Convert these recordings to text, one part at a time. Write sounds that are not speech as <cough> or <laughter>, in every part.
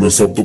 no es apto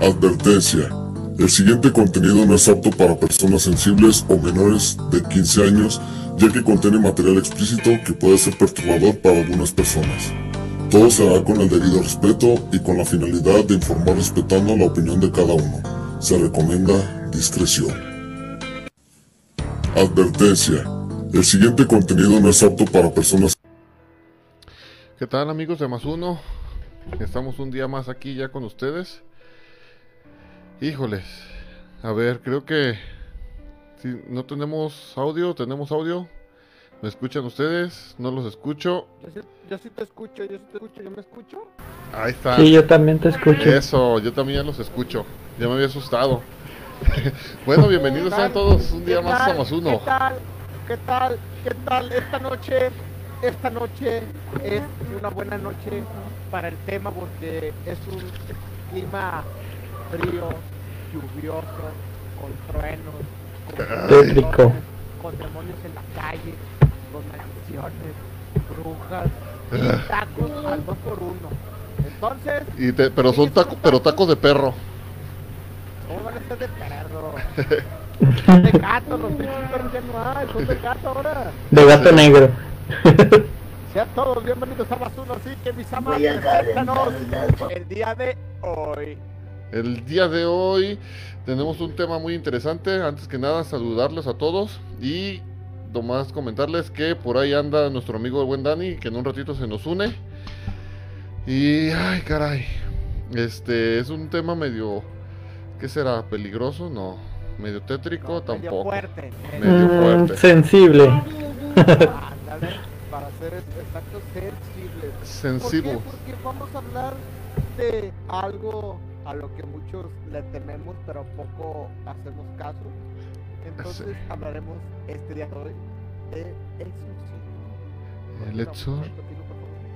Advertencia. El siguiente contenido no es apto para personas sensibles o menores de 15 años, ya que contiene material explícito que puede ser perturbador para algunas personas. Todo se hará con el debido respeto y con la finalidad de informar respetando la opinión de cada uno. Se recomienda discreción. Advertencia. El siguiente contenido no es apto para personas ¿Qué tal amigos de Más Uno? Estamos un día más aquí ya con ustedes. Híjoles, a ver, creo que si no tenemos audio, tenemos audio. ¿Me escuchan ustedes? No los escucho. Yo sí, yo sí te escucho, yo sí te escucho, yo me escucho. Ahí está. Sí, yo también te escucho. Eso, yo también ya los escucho. Ya me había asustado. <laughs> bueno, bienvenidos a todos un día ¿Qué más tal? Más Uno. ¿Qué tal? ¿Qué tal? ¿Qué tal? Esta noche, esta noche es una buena noche para el tema porque es un clima frío, lluvioso, con truenos, con, Tétrico. con demonios en la calle, con maldiciones, brujas, y tacos al dos por uno. Entonces, Y te- pero son taco, pero tacos de perro. ¿cómo van a ser de perro? Son <laughs> de gato, los perros ya no hay, son de gato ahora. De gato negro. <laughs> Sean todos bienvenidos a Basuno, así que mis preséntanos el día de hoy. El día de hoy tenemos un tema muy interesante. Antes que nada, saludarles a todos y nomás comentarles que por ahí anda nuestro amigo el buen Dani, que en un ratito se nos une. Y, ay, caray, este es un tema medio, ¿qué será? ¿Peligroso? No. ¿Medio tétrico? Medio Tampoco. fuerte. Medio Mm, fuerte. sensible. <laughs> Ándale, para ser exactos, sensibles. Sensible. ¿Por qué? Porque vamos a hablar de algo a lo que muchos le tememos, pero poco hacemos caso. Entonces Sí. hablaremos este día de hoy de exorcismo. El Bueno,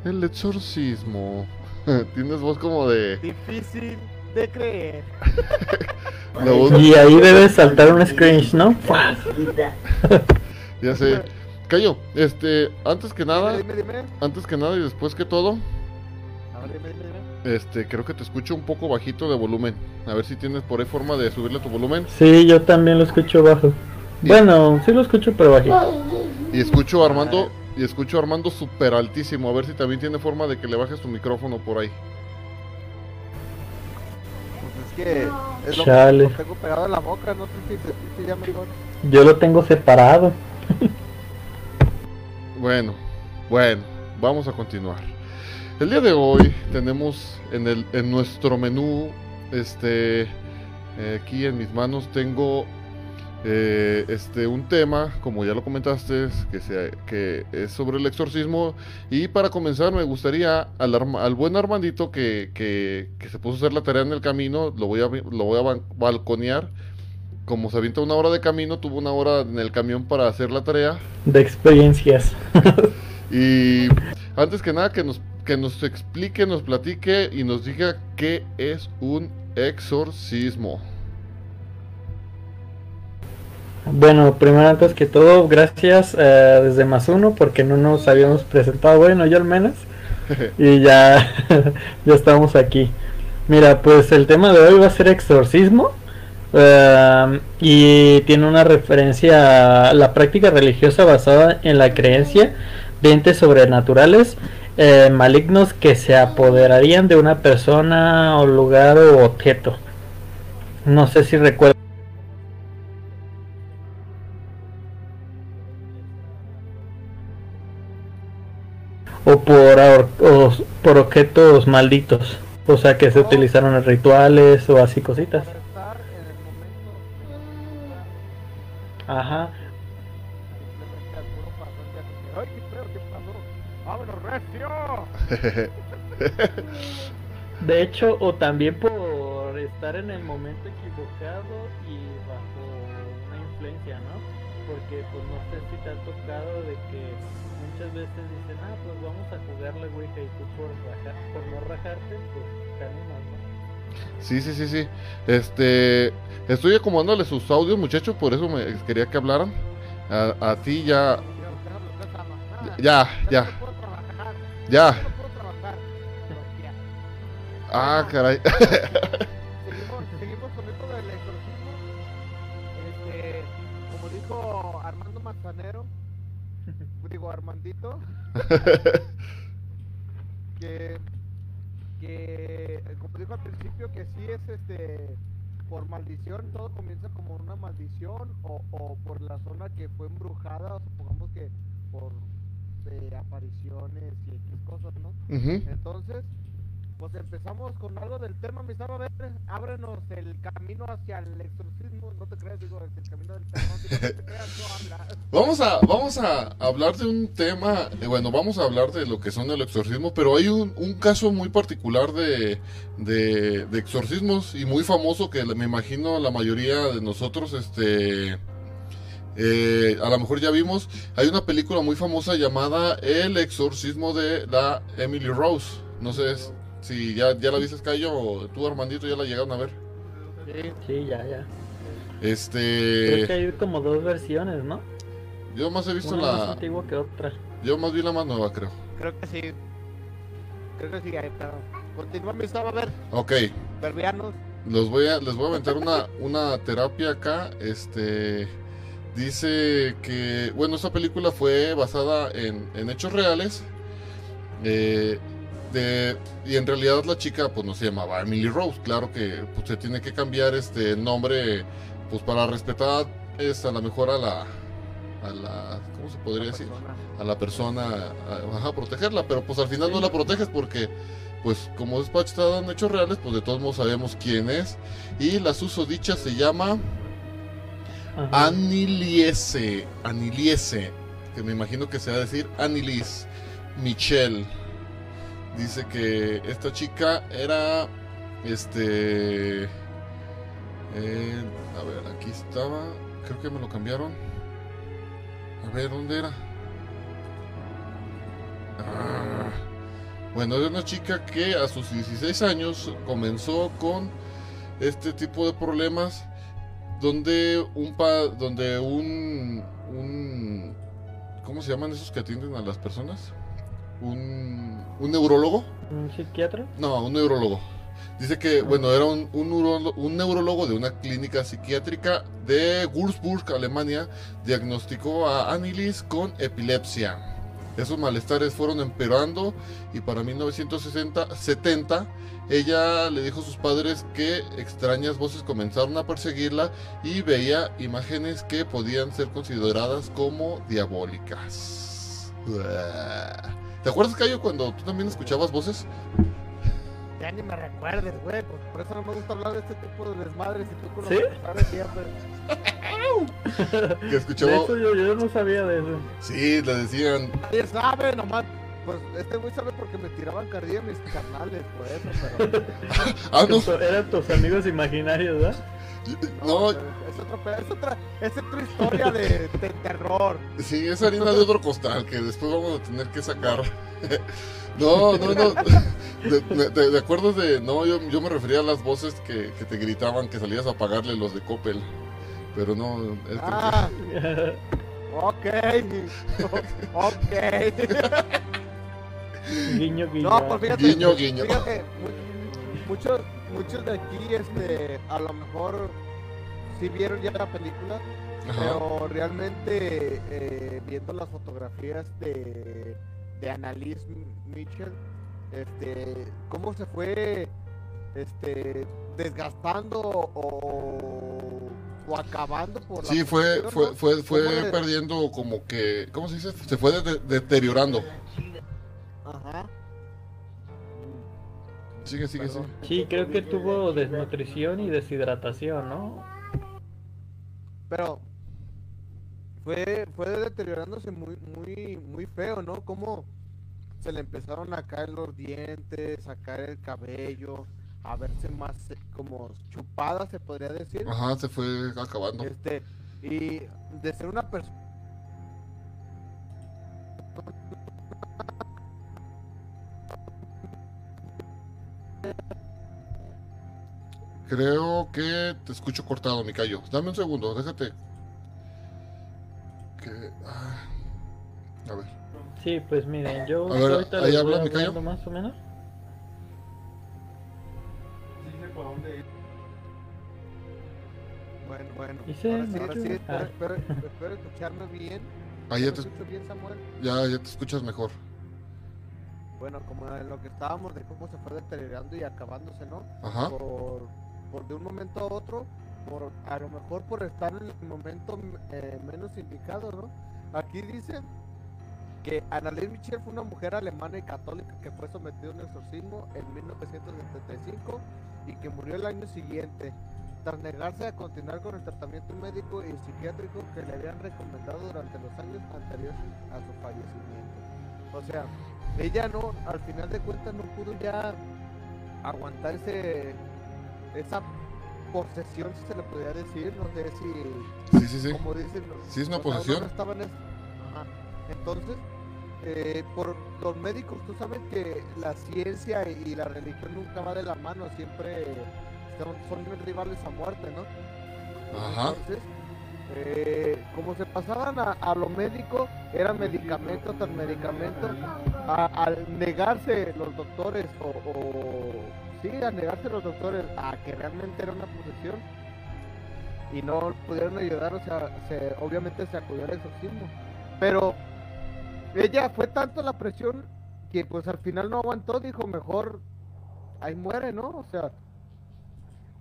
El exorcismo. <laughs> Tienes voz como de... Difícil de creer. <laughs> La voz, Y ahí debe saltar un screenshot, ¿no? <laughs> Ya sé. Cayo, este, antes que nada, Dime, dime, dime. antes que nada y después que todo. Este, creo que te escucho un poco bajito de volumen. A ver si tienes por ahí forma de subirle tu volumen. Sí, yo también lo escucho bajo. Bueno, sí lo escucho, pero bajito. Y escucho a Armando, y escucho a Armando súper altísimo. A ver si también tiene forma de que le bajes tu micrófono por ahí. Pues es que es lo Chale. que lo tengo pegado en la boca, no sé si ya mejor. Yo lo tengo separado. Bueno, bueno, vamos a continuar. El día de hoy tenemos en, el, en nuestro menú, este, eh, aquí en mis manos tengo eh, este, un tema, como ya lo comentaste, que, sea, que es sobre el exorcismo. Y para comenzar me gustaría al, al buen Armandito que, que, que se puso a hacer la tarea en el camino, lo voy a, lo voy a balconear. Como se avienta una hora de camino, tuvo una hora en el camión para hacer la tarea. De experiencias. <laughs> Y antes que nada que nos, que nos explique, nos platique y nos diga qué es un exorcismo. Bueno, primero antes que todo, gracias eh, desde más uno porque no nos habíamos presentado, bueno, yo al menos. <laughs> Y ya, <laughs> ya estamos aquí. Mira, pues el tema de hoy va a ser exorcismo. eh, y tiene una referencia a la práctica religiosa basada en la creencia de entes sobrenaturales eh, malignos que se apoderarían de una persona o lugar o objeto. No sé si recuerdo. Por, ahor- o por objetos malditos, o sea que se utilizaron en rituales o así cositas. Ajá. <laughs> De hecho, o también por estar en el momento equivocado y Porque pues no sé si te ha tocado de que muchas veces dicen, ah, pues vamos a jugarle Ouija y tú por, raja- por no rajarte, pues te animas, ¿no? Sí, sí, sí, sí. Este, estoy acomodándole sus audios, muchachos, por eso me quería que hablaran. A, a ti ya, ya, ya, ya. Ah, caray. <laughs> Que, que como dijo al principio que sí es este por maldición, todo comienza como una maldición o, o por la zona que fue embrujada, o supongamos que por eh, apariciones y X cosas, ¿no? Entonces, pues empezamos con algo del tema, mi a ver, ábrenos el camino hacia el exorcismo, no te creas, digo, el camino del perdón. <laughs> Vamos a, vamos a hablar de un tema, eh, bueno, vamos a hablar de lo que son el exorcismo, pero hay un, caso muy particular de, de, de exorcismos y muy famoso que me imagino la mayoría de nosotros, este, eh, a lo mejor ya vimos, hay una película muy famosa llamada El exorcismo de la Emily Rose, no sé si ya, ya la viste Cayo tú Armandito ya la llegaron a ver. Sí, Sí, ya, ya. Este, Creo que hay como dos versiones, ¿no? yo más he visto Una más la, antigua que otra. yo más vi la más nueva creo. creo que sí. Creo que sí, ahí está. Continúa, mi a ver, Ok. verbianos. Los voy a, les voy a aventar una, <laughs> una terapia acá. Este dice que, bueno, esta película fue basada en, en hechos reales. eh, de, y en realidad la chica, pues no se llamaba Emily Rose. Claro que pues, se tiene que cambiar este nombre, pues para respetar, es a lo mejor a la, a la, ¿cómo se podría decir? a la persona, a, ajá, protegerla, pero pues al final no la proteges porque, pues como es basada en hechos reales, pues de todos modos sabemos quién es. Y la susodicha se llama Ajá. Aniliese, Aniliese, que me imagino que se va a decir Anilis Michelle. Dice que esta chica era, este, eh, a ver, aquí estaba, creo que me lo cambiaron. A ver, ¿dónde era? Ah, bueno, es una chica que a sus 16 años comenzó con este tipo de problemas donde un pa- donde un un ¿cómo se llaman esos que atienden a las personas? Un un neurólogo? ¿Un psiquiatra? No, un neurólogo. Dice que, bueno, era un, un, neurólogo de una clínica psiquiátrica de Würzburg, Alemania, diagnosticó a Annelies con epilepsia. Esos malestares fueron empeorando y para 1960 70, ella le dijo a sus padres que extrañas voces comenzaron a perseguirla y veía imágenes que podían ser consideradas como diabólicas. ¿Te acuerdas, Cayo, cuando tú también escuchabas voces? Ya ni me recuerdes, güey. Pues por eso no me gusta hablar de este tipo de desmadres y tú con ¿Sí? los siempre. <laughs> Que De escuchaba... eso yo, yo no sabía de eso. Sí, le decían... Nadie sabe, nomás. Pues este güey sabe porque me tiraban carrilla mis carnales, por eso, pero. <laughs> Ah, no, Eran tus amigos imaginarios, ¿verdad? No, es, otro pe- es otra, es otra historia de, de terror. sí, es harina de otro costal que después vamos a tener que sacar. <laughs> No, no, no. De, de- de- acuerdo de. No, yo, yo me refería a las voces que, que te gritaban que salías a pagarle los de Coppel. Pero no. es que- Ah, ok. ok. guiño, guiño. No, pues fíjate. Guiño, guiño. Fíjate, mu- muchos, muchos de aquí, este, a lo mejor sí vieron ya la película, Ajá. pero realmente eh, viendo las fotografías de, de Annalise Mitchell, este, cómo se fue este, desgastando o, o acabando por la Sí, fue, fue, ¿no? fue, fue ¿Cómo le- perdiendo como que. ¿Cómo se dice? Se fue de- deteriorando. Ajá. Sigue, sigue, sigue. Sí, creo que tuvo desnutrición y deshidratación, ¿no? Pero fue, fue deteriorándose muy, muy, muy feo, ¿no? Como se le empezaron a caer los dientes, a caer el cabello, a verse más eh, como chupada, se podría decir. Ajá, se fue acabando. Este, y de ser una persona Creo que te escucho cortado, mi callo. Dame un segundo, déjate. Que. ah, A ver. Sí, pues miren, yo A ver, ahorita ahí habla, voy ¿me callo? hablando más o menos. bueno, bueno. Y ahora sí, ahora sí, espero, Ah. espero, espero escucharme bien. Ahí ya ¿Me te, escucho bien, Samuel? ya, ya te escuchas mejor. Bueno, como en lo que estábamos de cómo se fue deteriorando y acabándose, ¿no? Ajá. por, por de un momento a otro, por a lo mejor por estar en el momento eh, menos indicado, ¿no? Aquí dice que Annalise Michel fue una mujer alemana y católica que fue sometida a un exorcismo en 1975 y que murió el año siguiente tras negarse a continuar con el tratamiento médico y psiquiátrico que le habían recomendado durante los años anteriores a su fallecimiento. O sea, ella no, al final de cuentas no pudo ya aguantar ese, esa posesión, si se le podría decir, no sé si, Sí, sí, sí. como dicen, Sí, es una posesión. estaban es- Ajá. Entonces, eh, por los médicos, tú sabes que la ciencia y la religión nunca va de la mano, siempre son, son rivales a muerte, ¿no? Ajá. Entonces, eh, como se pasaban a, a lo médico, era medicamento tras medicamento, a- al negarse los doctores o, o sí, al negarse los doctores a que realmente era una posesión y no pudieron ayudar, o sea, se- obviamente se acudió al exorcismo. Pero ella fue tanto la presión que pues al final no aguantó, dijo mejor ahí muere, ¿no? O sea,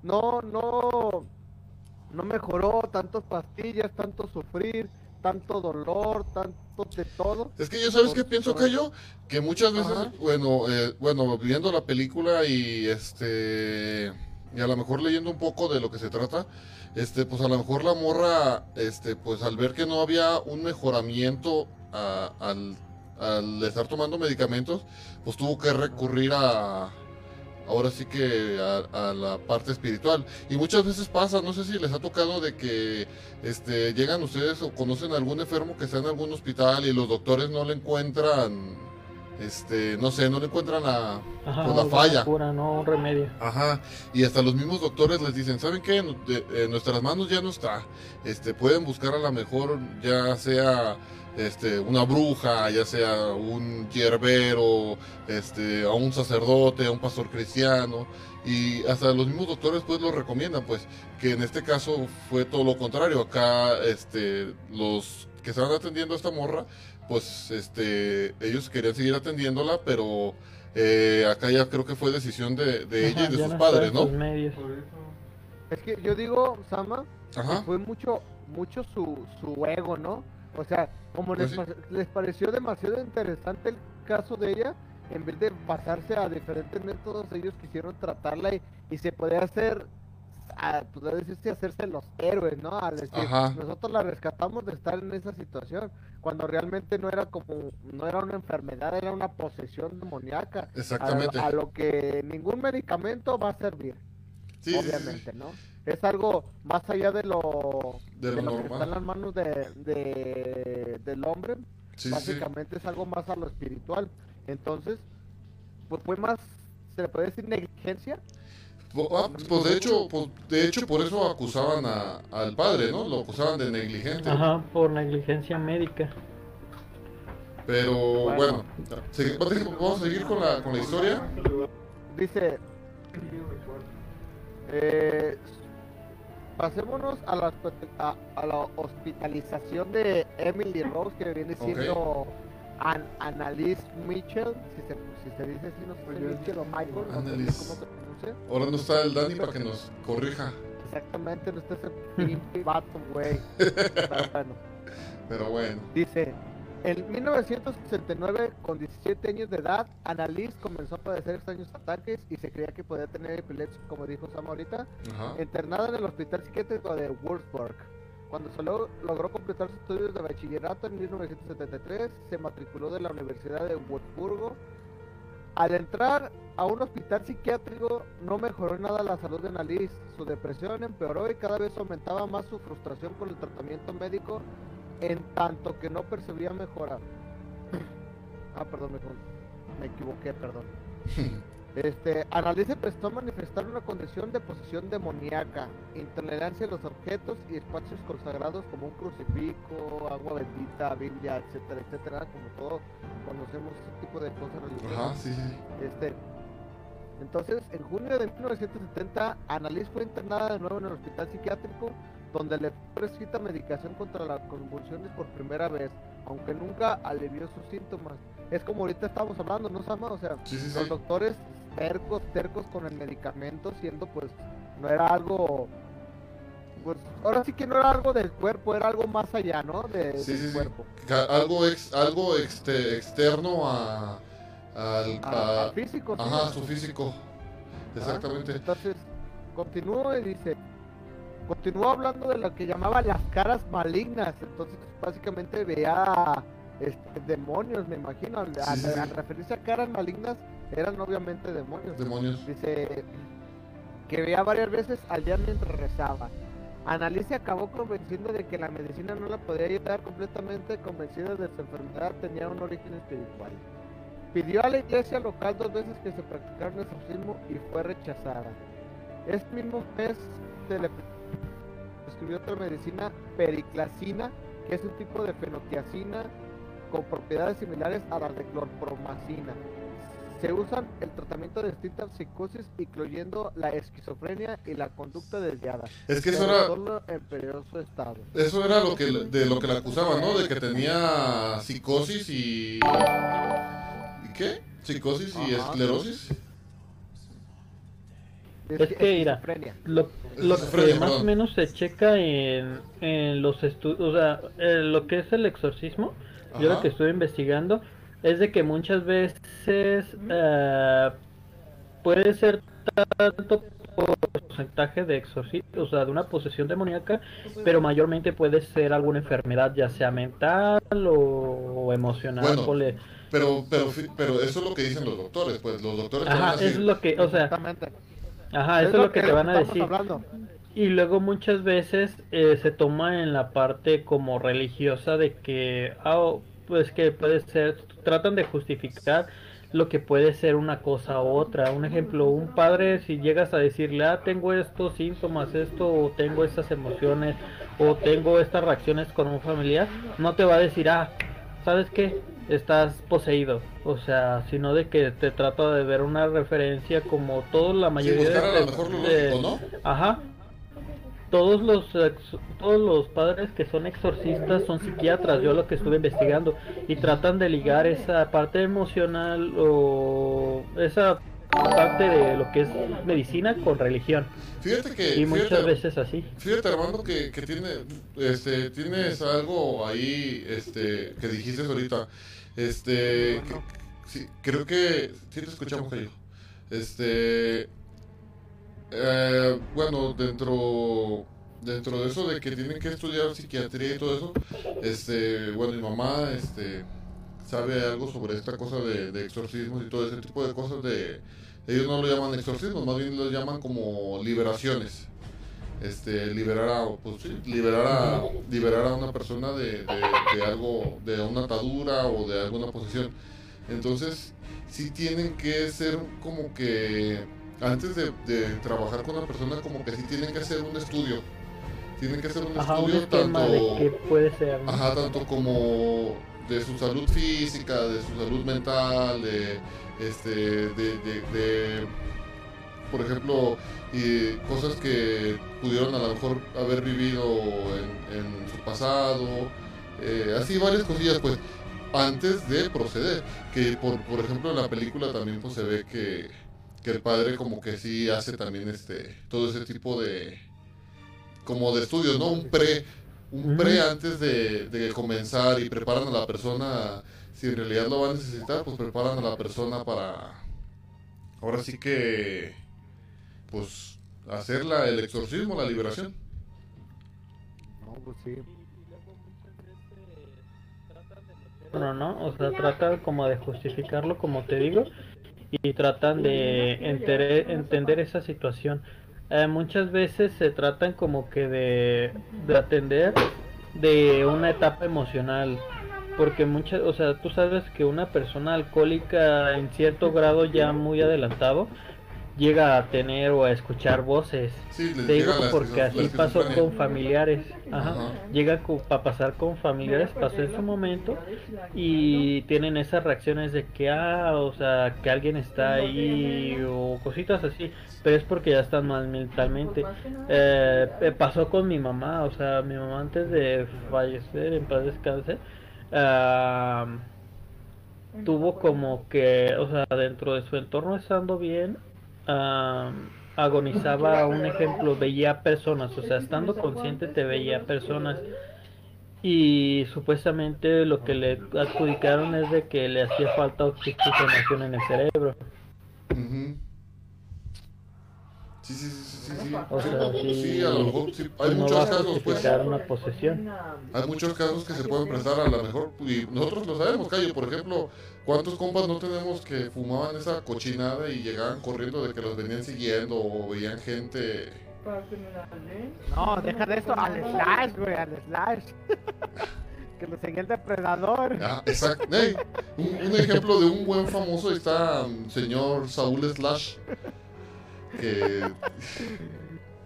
no, no, no mejoró, tantas pastillas, tanto sufrir, tanto dolor, tanto de todo. Es que yo sabes qué Por- pienso, por- Cayo, que muchas veces, Ajá. bueno, eh, bueno, viendo la película y este y a lo mejor leyendo un poco de lo que se trata, este, pues a lo mejor la morra, este, pues al ver que no había un mejoramiento a- al, al estar tomando medicamentos, pues tuvo que recurrir a ahora sí que a, a la parte espiritual. Y muchas veces pasa, no sé si les ha tocado de que este, llegan ustedes o conocen a algún enfermo que está en algún hospital y los doctores no le encuentran este, no sé, no le encuentran la, Ajá, pues, la falla. cura, no un remedio. Ajá, y hasta los mismos doctores les dicen, ¿saben qué? En, de- en nuestras manos ya no está. Este, pueden buscar a lo mejor ya sea este, una bruja, ya sea un hierbero, este, a un sacerdote, a un pastor cristiano, y hasta los mismos doctores pues lo recomiendan, pues, que en este caso fue todo lo contrario. Acá, este, los que estaban atendiendo a esta morra, pues, este, ellos querían seguir atendiéndola, pero eh, acá ya creo que fue decisión de, de ella Ajá, y de sus no padres, ¿no? medios. Es que yo digo, Sama, Ajá. fue mucho mucho su, su ego, ¿no? O sea, como les, Pues sí. pa- les pareció demasiado interesante el caso de ella, en vez de pasarse a diferentes métodos, ellos quisieron tratarla y, y se podía hacer, a, podría decirse, hacerse los héroes, ¿no? Al decir, Ajá. nosotros la rescatamos de estar en esa situación, cuando realmente no era como, no era una enfermedad, era una posesión demoníaca. a- Exactamente. a lo que ningún medicamento va a servir Sí, sí, obviamente, ¿no? Es algo más allá de lo, De lo que normal. está en las manos de, de- del hombre, Sí, sí, sí. básicamente es algo más a lo espiritual. Entonces, pues fue más, se le puede decir negligencia. Ah, Pues de hecho, pues, de hecho por eso acusaban a- al padre, ¿no? Lo acusaban de negligente. Ajá, por negligencia médica. Pero Bueno. bueno, vamos a seguir con la, con la historia. Dice, eh, pasémonos a la, a, a la hospitalización de Emily Rose, que viene siendo An Annalise Mitchell, si se, si se dice así, no sé si Mitchell o Michael, no sé Annalise. cómo se pronuncia. Ahora no está el Dani para que nos corrija. Exactamente, no está ese <laughs> pinche vato, güey. Pero bueno. <laughs> Pero bueno. Dice, en 1969, con 17 años de edad, Annalise comenzó a padecer extraños ataques y se creía que podía tener epilepsia, como dijo Sam ahorita, Ajá. internada en el hospital psiquiátrico de Würzburg. Cuando solo logró completar sus estudios de bachillerato en 1973, se matriculó de la Universidad de Würzburgo. Al entrar a un hospital psiquiátrico, no mejoró nada la salud de Annalise. Su depresión empeoró y cada vez aumentaba más su frustración con el tratamiento médico, en tanto que no percibía mejora. ah, perdón, me, me equivoqué, perdón. <laughs> Este, Annalise prestó a manifestar una condición de posesión demoníaca, intolerancia a los objetos y espacios consagrados como un crucifijo, agua bendita, Biblia, etcétera, etcétera, como todos conocemos ese tipo de cosas religiosas. Ajá, sí, sí. Este, entonces, en junio de 1970, Annalise fue internada de nuevo en el hospital psiquiátrico, donde le fue prescrita medicación contra las convulsiones por primera vez, aunque nunca alivió sus síntomas. Es como ahorita estamos hablando, ¿no, Sama? O sea, Sí, sí, los sí. doctores tercos, tercos con el medicamento, siendo pues, no era algo, pues, ahora sí que no era algo del cuerpo, era algo más allá, ¿no? De, Sí, del sí, sí. cuerpo. Ca- Algo, ex, algo este, externo a, al, A- a- al físico, sí. ajá, a su físico. Exactamente. Entonces, continúo y dice, continuó hablando de lo que llamaba las caras malignas. Entonces, básicamente veía este, demonios, me imagino. Al, Sí, al- sí, sí. al referirse a caras malignas, eran obviamente demonios. Demonios. Dice que veía varias veces al día mientras rezaba. Annalise acabó convenciendo de que la medicina no la podía ayudar completamente, convencida de su enfermedad tenía un origen espiritual. Pidió a la iglesia local dos veces que se practicara un exorcismo y fue rechazada. Este mismo mes se le prescribió otra medicina periclacina, que es un tipo de fenotiacina con propiedades similares a las de clorpromacina. Se usan el tratamiento de distintas psicosis, incluyendo la esquizofrenia y la conducta desviada. Es que eso era, en peligroso estado. eso era lo que, de lo que la acusaban, ¿no? De que tenía psicosis y... ¿Y qué? Psicosis y Ajá. esclerosis. Es que, mira. Lo, lo que más o menos se checa en, en los estudios, o sea, eh, lo que es el exorcismo, yo lo que estuve investigando es de que muchas veces eh, puede ser tanto porcentaje de exorcismo, o sea, de una posesión demoníaca, pero mayormente puede ser alguna enfermedad, ya sea mental o, o emocional. Bueno, Pero, pero, pero eso es lo que dicen los doctores, pues los doctores Ajá, es lo que, o sea, Exactamente. Ajá, eso es lo que te van a decir. hablando. Y luego muchas veces eh, se toma en la parte como religiosa de que, ah, oh, pues que puede ser, tratan de justificar lo que puede ser una cosa u otra. Un ejemplo, un padre si llegas a decirle, ah, tengo estos síntomas, esto, o tengo estas emociones, o tengo estas reacciones con un familiar, no te va a decir, ah, ¿sabes qué? Estás poseído. O sea, sino de que te trata de ver una referencia como toda la mayoría buscar a de, lo mejor lo de- lógico, ¿no? Ajá. Todos los todos los padres que son exorcistas son psiquiatras, yo lo que estuve investigando y tratan de ligar esa parte emocional o esa parte de lo que es medicina con religión Fíjate que. y muchas fíjate, veces así. Fíjate, Armando, que, que tiene, este, tienes algo ahí, este, que dijiste ahorita, este, que- sí, creo que, sí te escuchamos, Cayo, este, eh, bueno, dentro, dentro de eso de que tienen que estudiar psiquiatría y todo eso, este, bueno, mi mamá, este, sabe algo sobre esta cosa de, de exorcismos y todo ese tipo de cosas de, ellos no lo llaman exorcismos, más bien lo llaman como liberaciones este liberar a pues sí, liberar a liberar a una persona de, de- de algo de una atadura o de alguna posesión entonces sí tienen que ser como que antes de, de trabajar con una persona como que sí tienen que hacer un estudio tienen que hacer un Ajá, un estudio esquema tanto de puede ser. ¿no? Ajá, tanto como de su salud física, de su salud mental, de este, de, de- de, por ejemplo, y cosas que pudieron a lo mejor haber vivido en, en su pasado, eh, así varias cosillas, pues, antes de proceder. Que por, por ejemplo en la película también pues se ve que, que el padre como que sí hace también este, todo ese tipo de, como de estudios, ¿no? Un pre, un pre antes de, de comenzar y preparan a la persona, si en realidad lo va a necesitar, pues preparan a la persona para, ahora sí que, pues, hacer la, el exorcismo, la liberación. No, pues sí. No, no, o sea, tratan como de justificarlo, como te digo, y tratan de entere- entender esa situación. Eh, muchas veces se tratan como que de, de atender de una etapa emocional, porque muchas, o sea, tú sabes que una persona alcohólica en cierto grado ya muy adelantado llega a tener o a escuchar voces. Sí, les Te digo porque así pasó con familiares. Ajá. Ajá. Llega a pasar con familiares, pasó en su momento y tienen esas reacciones de que, ah, o sea, que alguien está ahí o cositas así, pero es porque ya están mal mentalmente. Eh, eh, pasó con mi mamá, o sea, mi mamá antes de fallecer, en paz descanse, ah, tuvo como que, o sea, dentro de su entorno estando bien, ah, agonizaba, <laughs> un ejemplo, veía personas, o sea, estando consciente te veía personas. y supuestamente lo que le adjudicaron es de que le hacía falta oxigenación en el cerebro. Sí, sí, sí, sí. sí. O sea, sí, sí, a lo mejor sí. Hay no muchos casos, pues. una posesión. Hay muchos casos que se pueden prestar a lo mejor, y nosotros lo sabemos, Cayo, por ejemplo, ¿cuántos compas no tenemos que fumaban esa cochinada y llegaban corriendo de que los venían siguiendo o veían gente... No, deja de eso al slash, güey, al slash. <laughs> que lo seguía el depredador. Ah, exacto. Ey, un, un ejemplo de un buen famoso ahí está um, señor Saúl Slash, que...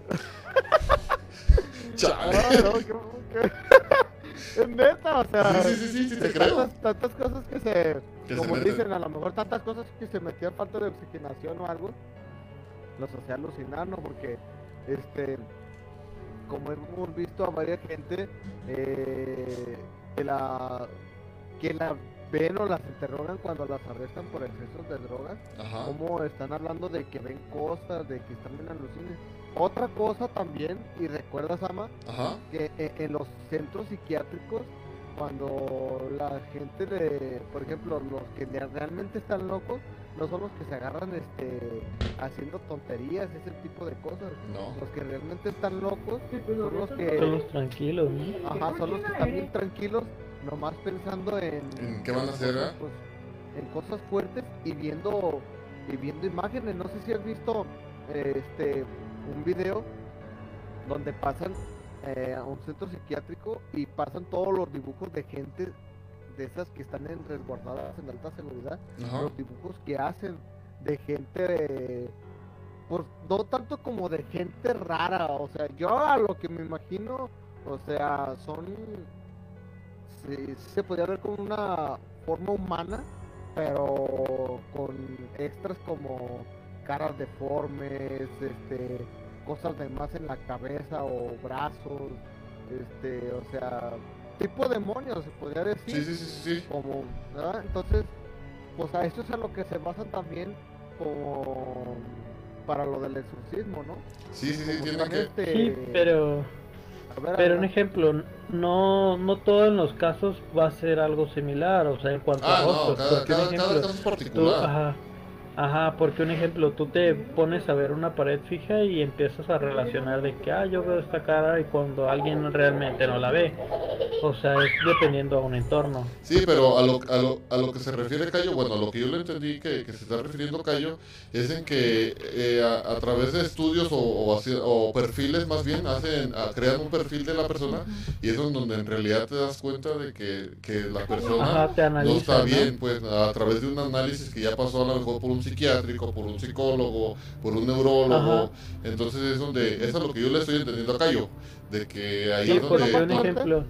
<laughs> Chale. No, no, que- que- Es neta, o sea. Sí, sí, sí, sí, sí, te tantas, creo. tantas cosas que se. Que como dicen, a lo mejor tantas cosas que se metían falta de oxigenación o algo. Los hacía alucinar, ¿no? Porque, este. Como hemos visto a varias gente eh, que la. que la ven o las interrogan cuando las arrestan por excesos de drogas. Ajá. Cómo están hablando de que ven cosas, de que están en alucines. Otra cosa también, y recuerdas, Ama, Ajá. que e- en los centros psiquiátricos cuando la gente de por ejemplo los que realmente están locos no son los que se agarran este haciendo tonterías ese tipo de cosas No. los que realmente están locos son los que Son los tranquilos, ¿no? ajá son los que están bien tranquilos nomás pensando en ¿En qué van a hacer, cosas, ah? pues, en cosas fuertes y viendo y viendo imágenes no sé si has visto eh, este un video donde pasan eh, a un centro psiquiátrico y pasan todos los dibujos de gente de esas que están en, resguardadas en alta seguridad, Ajá. los dibujos que hacen de gente, pues no tanto como de gente rara, o sea, yo a lo que me imagino, o sea, son, sí, se podría ver como una forma humana, pero con extras como caras deformes, este, cosas de más en la cabeza o brazos, este, o sea, tipo demonios, se podría decir. Sí, sí, sí, como ¿verdad? entonces pues a esto es a lo que se basa también como para lo del exorcismo no Sí, sí, sí, que... este, Sí, pero pero un ejemplo, no no todos los casos va a ser algo similar, o sea, en cuanto Ah, a no, cada, cada, cada ejemplo, caso es tú- particular. ajá, ajá, porque un ejemplo, tú te pones a ver una pared fija y empiezas a relacionar de que, ah, yo veo esta cara y cuando alguien realmente no la ve, o sea, es dependiendo a un entorno. Sí, pero a lo, a, lo, a lo que se refiere Cayo, bueno, a lo que yo le entendí que, que se está refiriendo Cayo, es en que eh, a, a través de estudios o, o, así- o perfiles más bien, hacen, a- crean un perfil de la persona y es donde en realidad te das cuenta de que, que la persona Ajá, te no está analizan, ¿no? bien, pues a través de un análisis que ya pasó a lo mejor por un psiquiátrico, por un psicólogo, por un neurólogo, Ajá. entonces es donde, eso es lo que yo le estoy entendiendo a Cayo, de que ahí Sí, es un donde... ejemplo,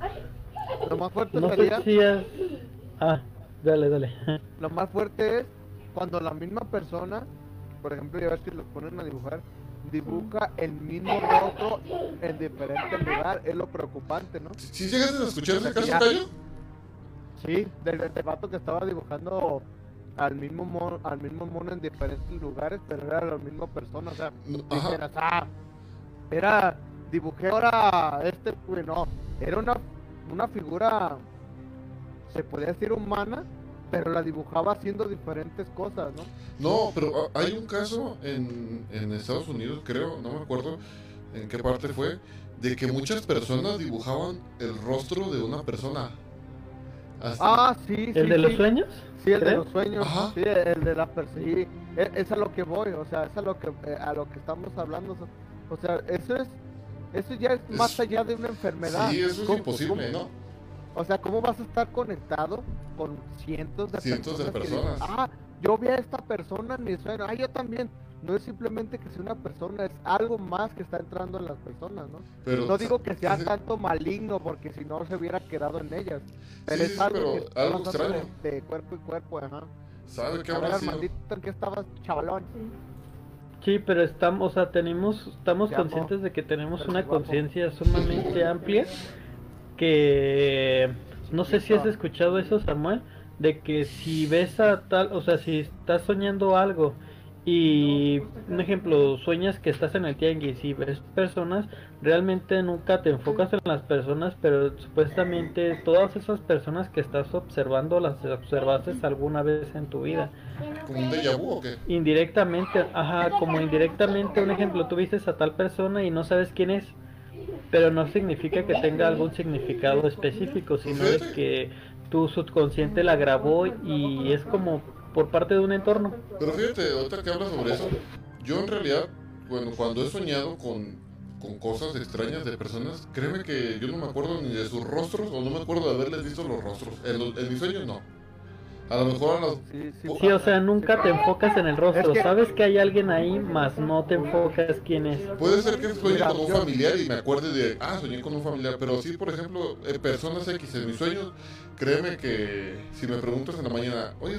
lo más fuerte no si. Ah, dale, dale. <laughs> lo más fuerte es cuando la misma persona por ejemplo ya ves que lo ponen a dibujar dibuja el mismo rostro en diferente lugar es lo preocupante no ¿Sí llegaste a escuchar ese caso. Cayo? Sí, del, del vato que estaba dibujando al mismo mono, al mismo mono en diferentes lugares, pero era la misma persona, o sea, dijeras, ah, era, dibujé ahora este, pues no, era una, una figura, se podría decir humana, pero la dibujaba haciendo diferentes cosas, ¿no? No, pero ah, hay un caso en, en Estados Unidos, creo, no me acuerdo en qué parte fue, de que muchas personas dibujaban el rostro de una persona. Así- Ah, sí, sí, ¿El de los sueños? Sí, el de los sueños, Ajá. sí, el de la per- sí, e- es a lo que voy, o sea, es a lo que eh, a lo que estamos hablando, o sea, eso es eso ya es Es- más allá de una enfermedad. sí, eso es ¿Cómo- imposible, ¿no? O sea, ¿cómo vas a estar conectado con cientos de Cientos de personas? que personas. dicen, ah, yo vi a esta persona en mi sueño, ah, yo también. No es simplemente que sea una persona, es algo más que está entrando en las personas, ¿no? Pero, No digo que sea sí, tanto maligno porque si no se hubiera quedado en ellas. Pero Sí, es algo, pero que está algo extraño. De, de cuerpo y cuerpo, ajá. ¿Sabe qué habrá sido? Armandito, ¿en qué estabas, chavalón? Sí, pero estamos, o sea, tenemos, estamos Te amo. conscientes de que tenemos una conciencia sumamente amplia que no sé si has escuchado eso, Samuel, de que si ves a tal, o sea, si estás soñando algo y un ejemplo, sueñas que estás en el tianguis y ves personas, realmente nunca te enfocas en las personas, pero supuestamente todas esas personas que estás observando las observaste alguna vez en tu vida. ¿Como un déjà vu o qué? indirectamente, ajá, como indirectamente, un ejemplo, tú viste a tal persona y no sabes quién es, pero no significa que tenga algún significado específico, sino es que tu subconsciente la grabó y es como por parte de un entorno. Pero fíjate, ahorita que hablas sobre eso, yo en realidad, bueno, cuando he soñado con, con cosas extrañas de personas, créeme que yo no me acuerdo ni de sus rostros o no me acuerdo de haberles visto los rostros. En, los- en no. A lo mejor a las... Sí, sí, Sí, o sea, nunca te enfocas en el rostro, Es que- sabes que hay alguien ahí, más no te enfocas quién es. Puede ser que sueñe con un familiar y me acuerde de, ah, soñé con un familiar, pero sí, por ejemplo, eh, personas X en mis sueños, créeme que si me preguntas en la mañana, oye,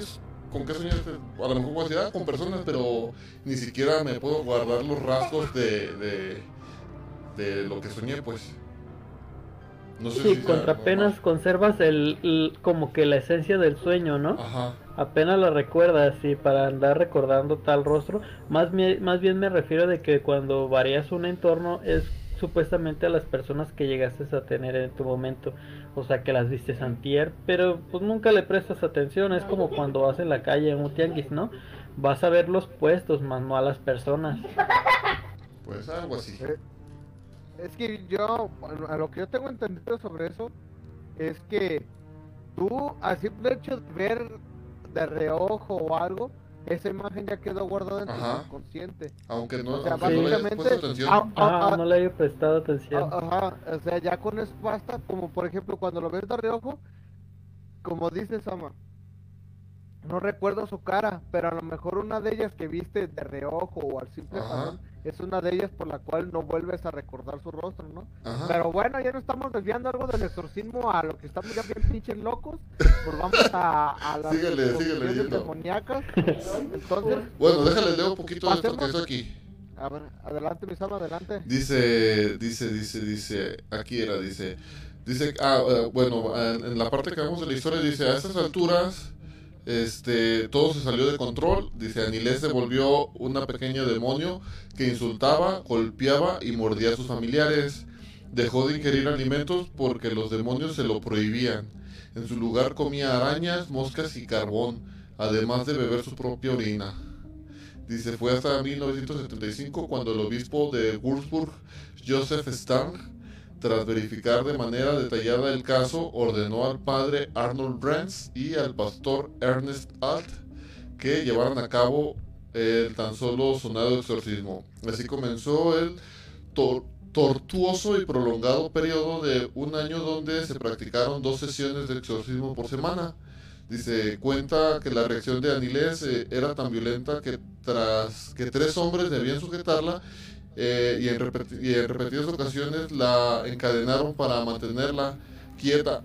¿con qué soñaste? A lo mejor voy a decir, ah, con personas, pero ni siquiera me puedo guardar los rasgos de, de, de lo que soñé, pues. No sé Sí, sea contra apenas normal. conservas el, el- como que la esencia del sueño, ¿no? Ajá. apenas la recuerdas y para andar recordando tal rostro más, más bien me refiero de que cuando varías un entorno es supuestamente a las personas que llegaste a tener en tu momento o sea que las viste antier pero pues nunca le prestas atención es como cuando vas en la calle en un tianguis no vas a ver los puestos más no a las personas Pues algo así. Es que yo, bueno, a lo que yo tengo entendido sobre eso, es que tú, al simple hecho de ver de reojo o algo, esa imagen ya quedó guardada en tu subconsciente. Aunque no, O sea, aunque no le hayas básicamente, puesto atención. ah, ah, ah, no le he prestado atención Ah, Ajá, o sea, ya con eso basta, como por ejemplo cuando lo ves de reojo, como dice Sama, no recuerdo su cara, pero a lo mejor una de ellas que viste de reojo o al simple Ajá. jalón, es una de ellas por la cual no vuelves a recordar su rostro, ¿no? Ajá. Pero bueno, ya no estamos desviando algo del exorcismo a lo que estamos ya bien pinches locos. Pues vamos <laughs> a, a las Síguele, síguele demoníacas. Entonces, Bueno, déjale leo un poquito de esto que Pasemos. es aquí. a ver, adelante, mi Sama, adelante. Dice, dice, dice, dice, aquí era, dice, dice, ah, eh, bueno, en, en la parte que vemos de la historia dice, a estas alturas, este, todo se salió de control, dice, Anilés se volvió una pequeña demonio que insultaba, golpeaba y mordía a sus familiares. Dejó de ingerir alimentos porque los demonios se lo prohibían. En su lugar comía arañas, moscas y carbón, además de beber su propia orina. Dice, fue hasta 1975 cuando el obispo de Würzburg, Joseph Stang, tras verificar de manera detallada el caso, ordenó al padre Arnold Brands y al pastor Ernest Alt que llevaran a cabo el tan solo sonado exorcismo. Así comenzó el tor- tortuoso y prolongado periodo de un año donde se practicaron dos sesiones de exorcismo por semana. Dice, cuenta que la reacción de Anilés eh, era tan violenta que tras que tres hombres debían sujetarla eh, y, en y en repetidas ocasiones la encadenaron para mantenerla quieta.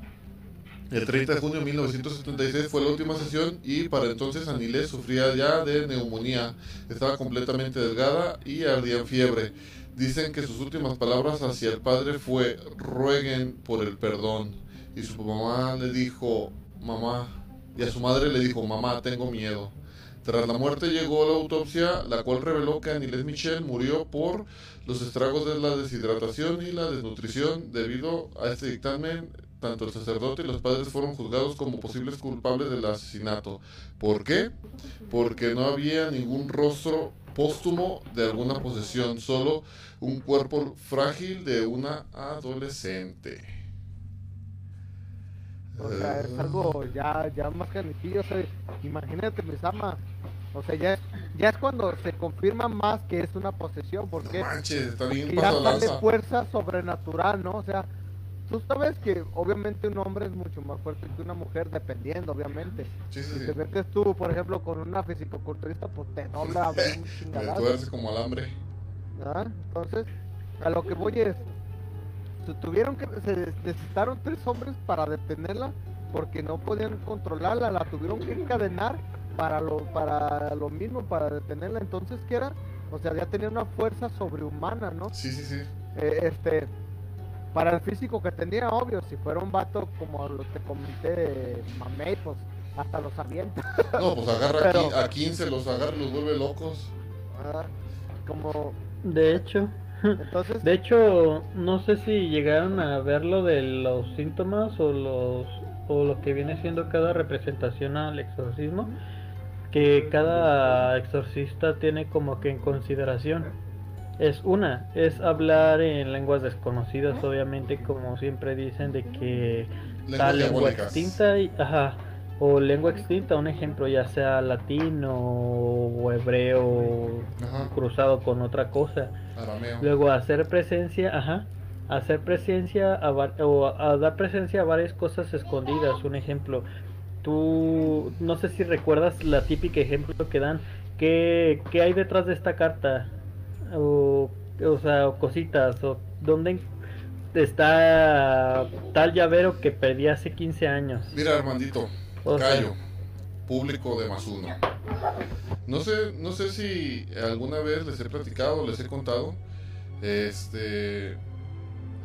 El 30 de junio de 1976 fue la última sesión y para entonces Anilés sufría ya de neumonía. Estaba completamente delgada y ardía en fiebre. Dicen que sus últimas palabras hacia el padre fue rueguen por el perdón. Y su mamá le dijo, mamá, y a su madre le dijo, mamá, tengo miedo. Tras la muerte llegó la autopsia, la cual reveló que Anilés Michel murió por los estragos de la deshidratación y la desnutrición. Debido a este dictamen, tanto el sacerdote y los padres fueron juzgados como posibles culpables del asesinato. ¿Por qué? Porque no había ningún rostro póstumo de alguna posesión, solo un cuerpo frágil de una adolescente. O sea, es algo ya, ya más canijillo. O sea, imagínate, mi Sama. O sea, ya es, ya es cuando se confirma más que es una posesión. ¿Por No manches, está bien ya de fuerza sobrenatural, ¿no? O sea, tú sabes que obviamente un hombre es mucho más fuerte que una mujer, dependiendo, obviamente. Sí, sí, Si te metes tú, por ejemplo, con una fisicoculturista, pues te dobla <laughs> un chingadazo, como alambre. ¿verdad? Entonces, a lo que voy es, se tuvieron que, se necesitaron tres hombres para detenerla porque no podían controlarla, la tuvieron que encadenar para lo, para lo mismo, para detenerla. Entonces, ¿qué era? O sea, ya tenía una fuerza sobrehumana, ¿no? Sí, sí, sí. Eh, este para el físico que tenía obvio si fuera un vato como lo te comenté mamey pues hasta los avienta <laughs> No, pues agarra Pero- a 15, los agarra y los vuelve locos. ¿verdad? como De hecho, <laughs> entonces de hecho, no sé si llegaron a ver lo de los síntomas o los o lo que viene siendo cada representación al exorcismo, que cada exorcista tiene como que en consideración es una, es hablar en lenguas desconocidas, obviamente, como siempre dicen de que tal lengua extinta y, ajá, o lengua extinta, un ejemplo ya sea latino o hebreo Ajá, cruzado con otra cosa. arameo. Luego hacer presencia, ajá, hacer presencia a, va- o a dar presencia a varias cosas escondidas. Un ejemplo, tú no sé si recuerdas la típica ejemplo que dan, ¿qué, qué hay detrás de esta carta? O, o sea, o cositas, o dónde está tal llavero que perdí hace 15 años. Mira, Armandito, O sea- callo, público de más uno. No sé, no sé si alguna vez les he platicado, les he contado. Este,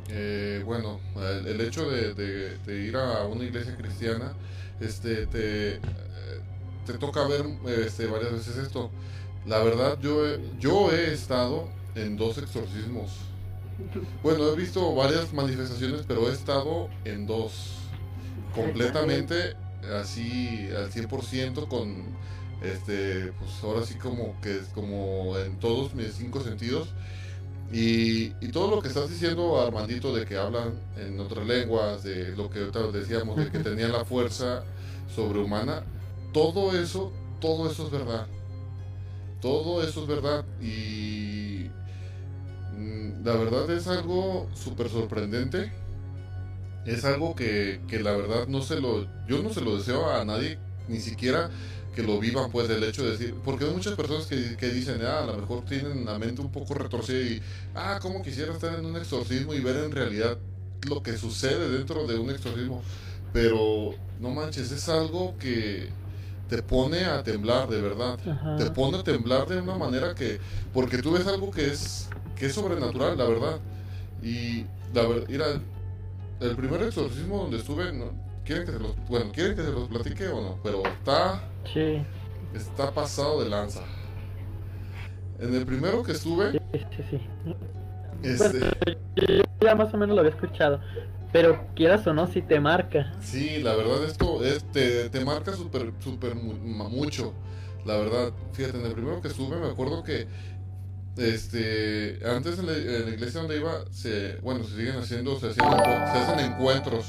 eh, bueno, el, el hecho de, de- de ir a una iglesia cristiana, este, te, te toca ver este, varias veces esto. La verdad, yo he, yo he estado en dos exorcismos. Bueno, he visto varias manifestaciones, pero he estado en dos. Completamente así al 100% con este pues ahora sí como que es como en todos mis cinco sentidos y, y todo lo que estás diciendo Armandito de que hablan en otras lenguas de lo que ahorita decíamos de que <laughs> tenían la fuerza sobrehumana todo eso todo eso es verdad. Todo eso es verdad y mm, la verdad es algo súper sorprendente. Es algo que, que la verdad no se lo, yo no se lo deseo a nadie, ni siquiera que lo vivan, pues, el hecho de decir, porque hay muchas personas que, que dicen, ah, a lo mejor tienen la mente un poco retorcida y, ah, como quisiera estar en un exorcismo y ver en realidad lo que sucede dentro de un exorcismo, pero no manches, es algo que te pone a temblar de verdad, Ajá. te pone a temblar de una manera que, porque tú ves algo que es, que es sobrenatural, la verdad, y la verdad, mira, el primer exorcismo donde estuve, no, quieren que se los, bueno, quieren que se los platique o no, pero está Sí, está pasado de lanza. En el primero que estuve, sí, sí, sí. este, Yo ya más o menos lo había escuchado. Pero quieras o no, si te marca. sí, la verdad esto es, te, te marca súper, súper mucho. La verdad, fíjate, en el primero que estuve me acuerdo que, este, antes en la, iglesia donde iba, se, bueno, se siguen haciendo, se, hacían se hacen encuentros,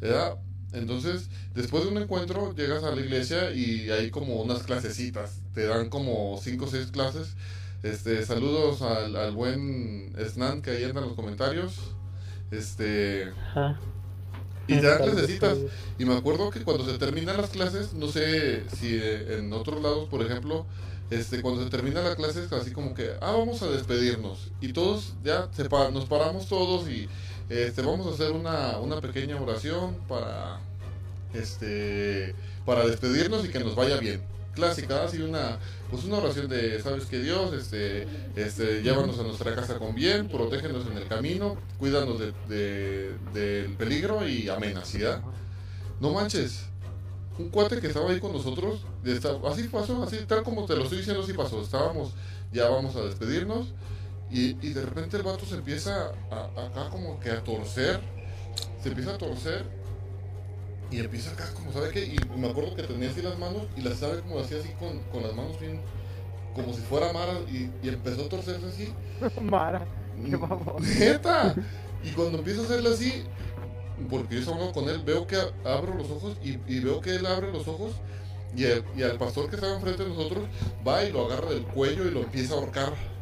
¿verdad? Entonces, después de un encuentro, llegas a la iglesia y hay como unas clasecitas. Te dan como 5 o 6 clases. Este, saludos al, al buen Snan que ahí anda en los comentarios. Este, Ajá. y tal vez. Y me acuerdo que cuando se terminan las clases, no sé si eh, en otros lados, por ejemplo, este, cuando se termina la clase es así como que, ah, vamos a despedirnos. Y todos ya se pa- nos paramos todos y este, vamos a hacer una, una pequeña oración para, este, para despedirnos y que nos vaya bien. Clásica, así una, pues una oración de, sabes que Dios, este, este, llévanos a nuestra casa con bien, protégenos en el camino, cuídanos de, de- del peligro y ¿verdad? No manches. Un cuate que estaba ahí con nosotros, así pasó, así tal como te lo estoy diciendo, así pasó. Estábamos, ya vamos a despedirnos, y, y de repente el vato se empieza a, acá como que a torcer, se empieza a torcer, y empieza acá como, ¿sabe qué? Y me acuerdo que tenía así las manos, y las sabe como hacía así con, con las manos bien, como si fuera Mara, y, y empezó a torcerse así. <laughs> Mara, qué baboso. ¡Neta! <laughs> Y cuando empiezo a hacerle así, porque yo estaba con él, veo que abro los ojos y, y veo que él abre los ojos y, el- y al pastor que estaba enfrente de nosotros va y lo agarra del cuello y lo empieza a ahorcar. <laughs>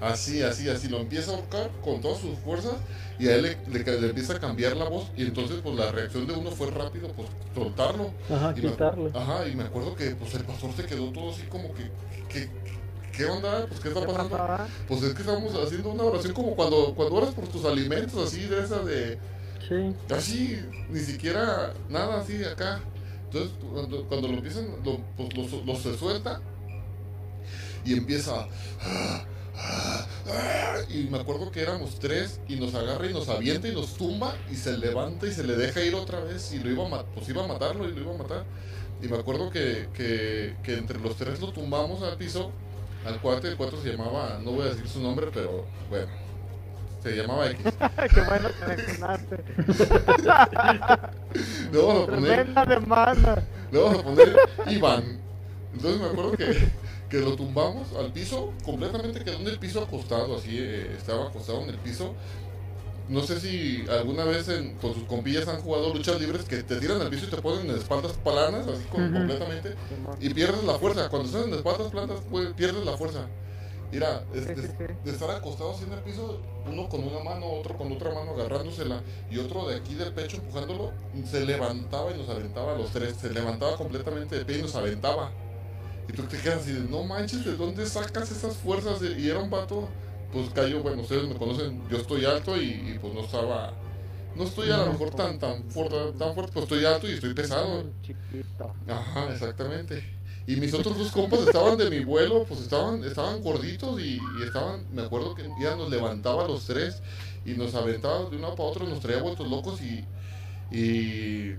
Así, así, así, lo empieza a ahorcar con todas sus fuerzas y a él le, le ca- le empieza a cambiar la voz y entonces pues la reacción de uno fue rápido, pues soltarlo. Ajá, Y me, ajá, y me acuerdo que pues el pastor se quedó todo así como que, que ¿qué onda? Pues ¿qué está ¿Qué pasando? Pues es que estamos haciendo una oración como cuando, cuando oras por tus alimentos, así de esa de. Sí. Así, ni siquiera nada así acá. Entonces, cuando, cuando lo empiezan, lo, pues lo, su- lo se suelta y empieza. Y me acuerdo que éramos tres y nos agarra y nos avienta y nos tumba y se levanta y se le deja ir otra vez y lo iba a, pues iba a matarlo y lo iba a matar. Y me acuerdo que, que, que entre los tres lo tumbamos al piso. Al cuate, el cuate se llamaba, no voy a decir su nombre, pero bueno, se llamaba X. <laughs> Qué bueno que mencionaste. Le <laughs> vamos a poner, Tremenda demanda. le vamos a poner Iván. Entonces me acuerdo que, que lo tumbamos al piso, completamente quedó en el piso acostado, así, eh, estaba acostado en el piso. No sé si alguna vez en- con sus compillas han jugado luchas libres que te tiran al piso y te ponen en espaldas planas, así con- completamente, y pierdes la fuerza. Cuando estás en espaldas planas, pues, pierdes la fuerza. Mira, es- de, de estar acostado así en el piso, uno con una mano, otro con otra mano agarrándosela, y otro de aquí del pecho empujándolo, se levantaba y nos aventaba a los tres, se levantaba completamente de pie y nos aventaba. Y tú te quedas así no manches, ¿de dónde sacas esas fuerzas? Y era un vato, pues cayó, bueno, ustedes me conocen, yo estoy alto y, y, pues no estaba, no estoy a lo mejor tan, tan fuerte, tan fuerte, pues estoy alto y estoy pesado. Chiquito. Ajá, exactamente. Y mis otros dos compas estaban de mi vuelo, pues estaban, estaban gorditos y, y estaban, me acuerdo que ya nos levantaba a los tres y nos aventaba de una para otra, nos traía vueltos locos y, y,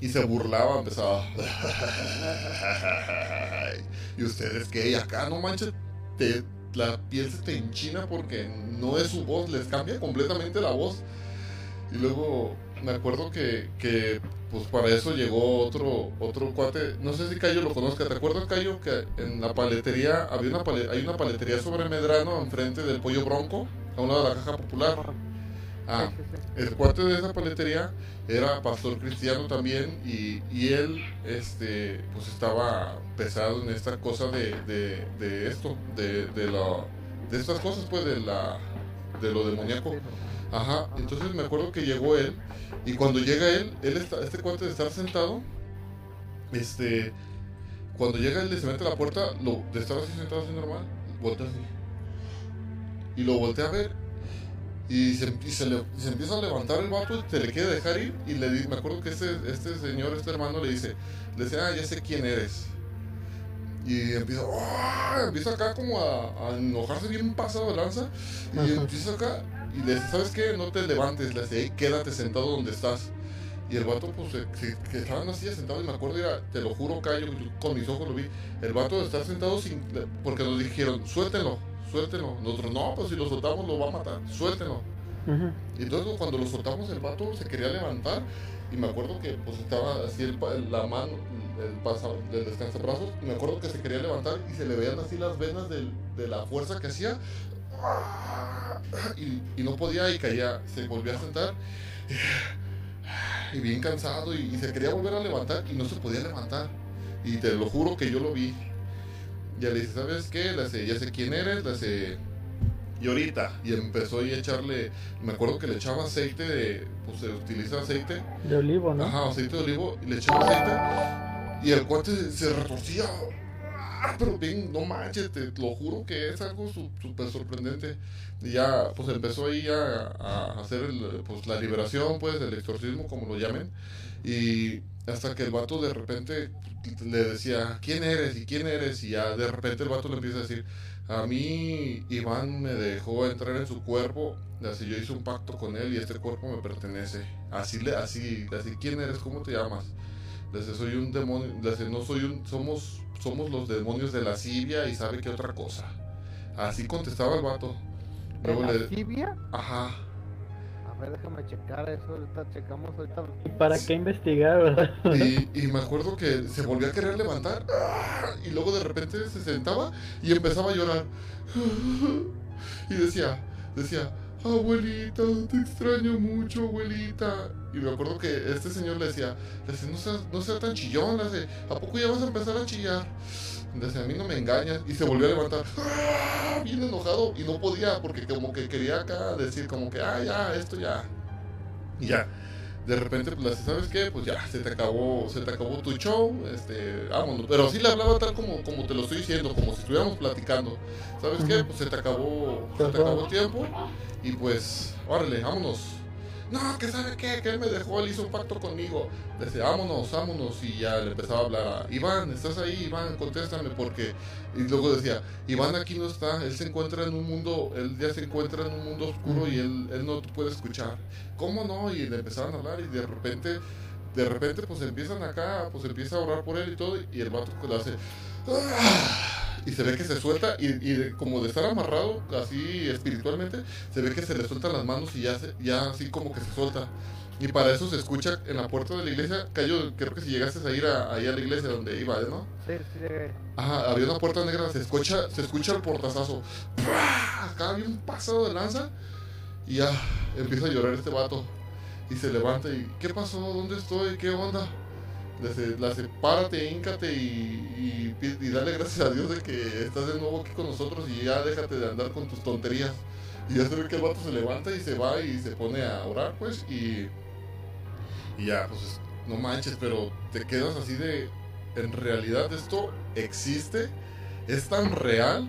y se burlaba, empezaba. <laughs> y ustedes que acá no manches, te, la piel se te enchina porque no es su voz, les cambia completamente la voz. Y luego me acuerdo que, que pues para eso llegó otro otro cuate, no sé si Cayo lo conozca, ¿te acuerdas Cayo que en la paletería había una hay una paletería sobre Medrano enfrente del Pollo Bronco, a un lado de la Caja Popular? Ah, el cuate de esa paletería era pastor cristiano también y, y él este pues estaba pesado en esta cosa de, de, de esto, de, de, lo, de estas cosas pues de la de lo demoníaco. Ajá, entonces me acuerdo que llegó él y cuando llega él, él está, este cuate de estar sentado, este, cuando llega él se mete a la puerta, lo, de estar así sentado así normal, voltea así. Y lo voltea a ver y se, y se, le- y se empieza a levantar el vato, se le quiere dejar ir y le di- me acuerdo que este, este señor, este hermano le dice, le dice, ah, ya sé quién eres. Y empieza, ¡ah! empieza acá como a, a enojarse bien pasado de lanza. Y Ajá. empieza acá y le dice, ¿sabes qué? No te levantes, le dice, "Ey, quédate sentado donde estás. Y el vato, pues, se, que estaba en la silla sentado y me acuerdo, era, te lo juro, Cayo, yo con mis ojos lo vi. El vato estar sentado sin, porque nos dijeron, suéltenlo, suéltenlo. Nosotros, no, pues si lo soltamos lo va a matar, suéltenlo. Ujú. Y entonces cuando lo soltamos el vato se quería levantar y me acuerdo que pues estaba así el, la mano, el, pasa, el descansabrazos y me acuerdo que se quería levantar y se le veían así las venas del- de la fuerza que hacía y, y no podía y caía, se volvió a sentar y bien cansado y, y se quería volver a levantar y no se podía levantar y te lo juro que yo lo vi. Ya le dice, ¿sabes qué? Le hace, ya sé quién eres, le hace, y ahorita, y empezó ahí a echarle, me acuerdo que le echaba aceite de, pues se utiliza aceite, De olivo, ¿no? ajá, aceite de olivo, y le echaba aceite, y el cuate se, se retorcía, ah, pero bien, no manches, te lo juro que es algo su- súper sorprendente, y ya, pues empezó ahí a, a hacer el, pues la liberación, pues, el exorcismo, como lo llamen, y hasta que el vato de repente le decía, ¿quién eres? ¿Y quién eres? Y ya de repente el vato le empieza a decir, a mí Iván me dejó entrar en su cuerpo, así yo hice un pacto con él y este cuerpo me pertenece. Así le, así, así ¿quién eres? ¿Cómo te llamas? Le dice, soy un demonio, le no soy un, somos, somos los demonios de la Sibia y sabe qué otra cosa. Así contestaba el vato. ¿De Luego la le, ajá, ver, déjame checar eso. Ahorita checamos. Ahorita. ¿Y para qué investigar, verdad? Y, y me acuerdo que se volvió a querer levantar y luego de repente se sentaba y empezaba a llorar. Y decía, decía, abuelita, te extraño mucho, abuelita. Y me acuerdo que este señor le decía, le decía, no seas, no seas tan chillón, le decía, ¿a poco ya vas a empezar a chillar? Decía, a mí no me engañas. Y se volvió a levantar, ¡ah! bien enojado y no podía porque como que quería acá decir como que, ah, ya, esto ya. Y ya de repente pues ¿sabes qué? Pues ya, se te acabó, se te acabó tu show, este, vámonos. Pero sí le hablaba tal como, como te lo estoy diciendo, como si estuviéramos platicando. ¿Sabes qué? Pues se te acabó, se te acabó el tiempo y pues, órale, vámonos. No, que sabe qué, que él me dejó, él hizo un pacto conmigo. Decía, vámonos, vámonos. Y ya le empezaba a hablar Iván, ¿estás ahí? Iván, contéstame porque... Y luego decía, Iván aquí no está, él se encuentra en un mundo, él ya se encuentra en un mundo oscuro y él, él no puede escuchar. ¿Cómo no? Y le empezaban a hablar y de repente, de repente pues empiezan acá, pues empieza a orar por él y todo y el vato le hace... "Ah", Y se ve que se suelta y, como de estar amarrado así espiritualmente, se ve que se le sueltan las manos y ya, se- ya así como que se suelta. Y para eso se escucha en la puerta de la iglesia, Cayo, creo que si llegases a ir a, ahí a la iglesia donde iba, ¿no? Sí, sí, llegué. Ajá, había una puerta negra, se escucha, se escucha el portazazo. ¡Pah! Acá había un pasado de lanza y ya empieza a llorar este vato. Y se levanta y, ¿qué pasó? ¿Dónde estoy? ¿Qué onda? Le hace, le hace, párate, híncate y, y, dale gracias a Dios de que estás de nuevo aquí con nosotros y ya déjate de andar con tus tonterías. Y ya se ve que el vato se levanta y se va y se pone a orar, pues, y, y ya, pues, no manches, pero te quedas así de, en realidad esto existe, es tan real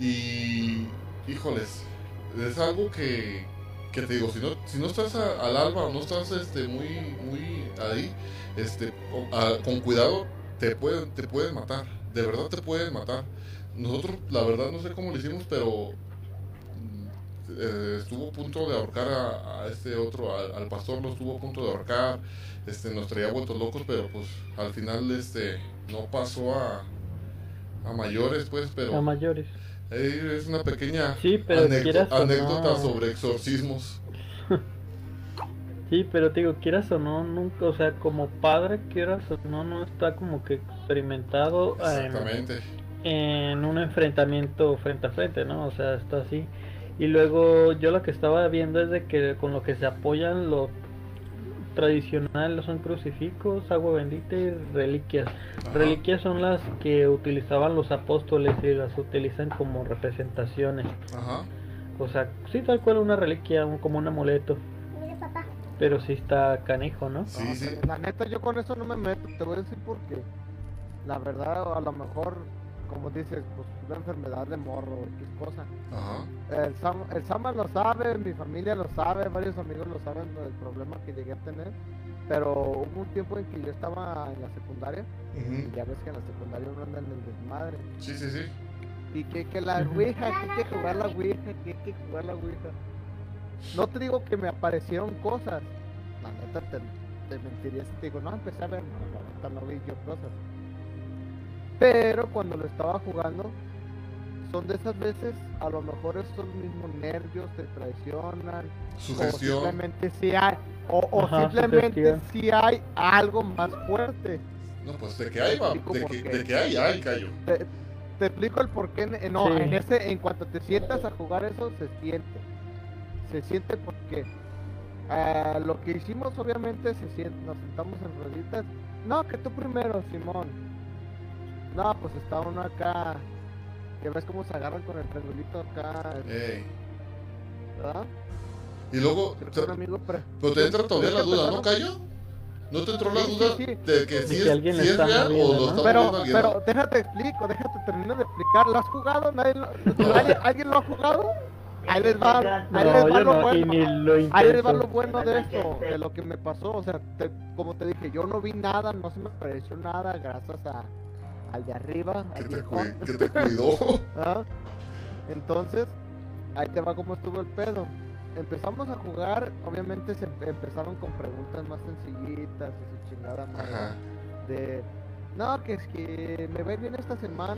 y, híjoles, es algo que, que te digo, si no, si no estás a- al alba no estás este, muy, muy ahí, este, o- a- con cuidado, te pueden, te pueden matar, de verdad te pueden matar. Nosotros, la verdad, no sé cómo lo hicimos, pero mm, eh, estuvo a punto de ahorcar a, a este otro, al, al pastor lo estuvo a punto de ahorcar, este, nos traía vueltos locos, pero pues al final este, no pasó a, a mayores, pues, pero A mayores. eh, es una pequeña Sí, pero anécdota no. sobre exorcismos. Sí, pero te digo, quieras o no, nunca, o sea, como padre, quieras o no, no está como que experimentado en, Exactamente. en un enfrentamiento frente a frente, ¿no? O sea, está así. Y luego yo lo que estaba viendo es de que con lo que se apoyan lo tradicional son crucifijos, agua bendita y reliquias. Ajá. Reliquias son las que utilizaban los apóstoles y las utilizan como representaciones. Ajá. O sea, sí, tal cual una reliquia, como un amuleto. Pero sí está canijo, ¿no? Sí, No, sí. La neta, yo con eso no me meto. Te voy a decir por qué. La verdad, a lo mejor, como dices, pues una enfermedad de morro, X cosa. Ajá. El, Sam, el Sama lo sabe, mi familia lo sabe, varios amigos lo saben del problema que llegué a tener. Pero hubo un tiempo en que yo estaba en la secundaria. Y ya ves que en la secundaria uno anda en el desmadre. Sí, sí, sí. Y que, que la ouija, que hay que jugar la ouija, que hay que jugar la ouija. No te digo que me aparecieron cosas. La neta te, te mentiría si te digo, no, empecé a ver, no, la neta no vi yo cosas. Pero cuando lo estaba jugando, son de esas veces, a lo mejor esos mismos nervios te traicionan. O Sugestión. simplemente si hay, o, o Ajá, simplemente si hay algo más fuerte. No, pues de que hay, va. De que, qué. de que hay, hay, callo. Te, te explico el por qué. en- No, Sí. en ese, en cuanto te sientas a jugar eso, se siente. Se siente porque ah, lo que hicimos, obviamente, se siente. Nos sentamos en rueditas. No, que tú primero, Simón. No, pues está uno acá. Que ves cómo se agarran con el triangulito acá, Ey. ¿verdad? Y luego, que te- un amigo. pre- pero te entra todavía la que duda, ¿no, Cayo? ¿No te entró la Sí, sí, duda sí. de que si que es, alguien si es real o lo ¿no? está Pero, pero déjate explico, déjate termino de explicar. ¿Lo has jugado? ¿Nadie lo- ¿Alguien, ¿Alguien lo ha jugado? Ahí les va, ahí les va lo bueno. Ahí les va lo bueno de esto, de lo que me pasó. O sea, te- como te dije, yo no vi nada, no se me pareció nada gracias a, al de arriba, Que te, que cuidó. <laughs> ¿Ah? Entonces, ahí te va cómo estuvo el pedo. Empezamos a jugar, obviamente se empe- empezaron con preguntas más sencillitas y su chingada madre. Ajá. De, no, que es que me va bien esta semana.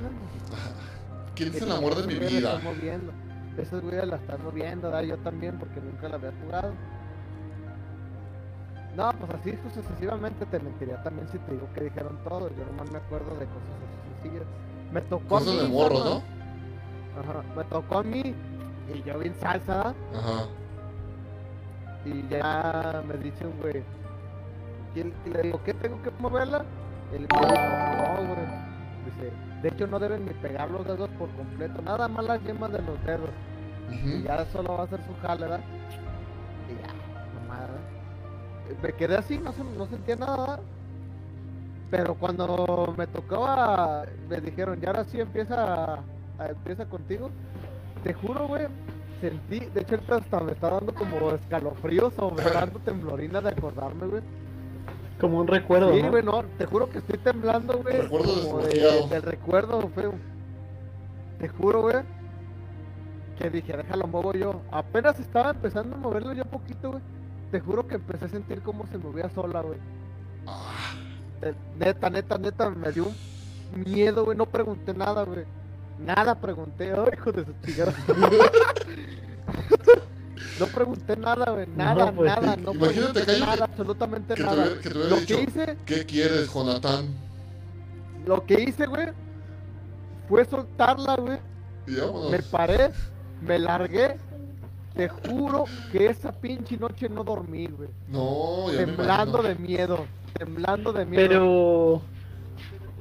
¿Quién el amor de mi vida? Esas güeyes la están moviendo, ¿verdad? yo también, porque nunca la había jugado. No, pues así sucesivamente te mentiría también si te digo que dijeron todo. Yo nomás me acuerdo de cosas así sencillas. Me tocó a Cosas mí, de morro. ¿no? Ajá, me tocó a mí y yo bien salsa. Ajá. y ya me dice un güey. ¿quién- Y le digo, ¿qué tengo que moverla? Y le digo, no, güey. Dice, de hecho no deben ni pegar los dedos por completo, nada más las yemas de los dedos. Y ya solo va a hacer su jale, ¿verdad? Y ya, mamada. Me quedé así, no, se- no sentía nada. Pero cuando me tocaba, me dijeron, ya ahora sí empieza, a- empieza contigo. Te juro, güey, sentí, de hecho hasta me está dando como escalofríos o me está dando temblorina de acordarme, güey. Como un recuerdo, Sí, güey, no, te juro que estoy temblando, güey. Recuerdo como de- del recuerdo, feo. Te juro, güey. Que dije, déjalo muevo yo. Apenas estaba empezando a moverlo yo poquito, güey. Te juro que empecé a sentir cómo se movía sola, güey. Eh, Neta, neta, neta, me dio un miedo, güey. No pregunté nada, güey. Nada pregunté. <laughs> Ay, hijo de su chingada. <laughs> no pregunté nada, güey. Nada, pues, nada. No Imagínate pregunté que nada, absolutamente que nada. que te Lo dicho, que hice ¿Qué quieres, Jonathan? Lo que hice, güey, fue soltarla, güey. Me paré, me largué. Te juro que esa pinche noche no dormí, güey. No, ya Temblando de miedo. Temblando de miedo. Pero.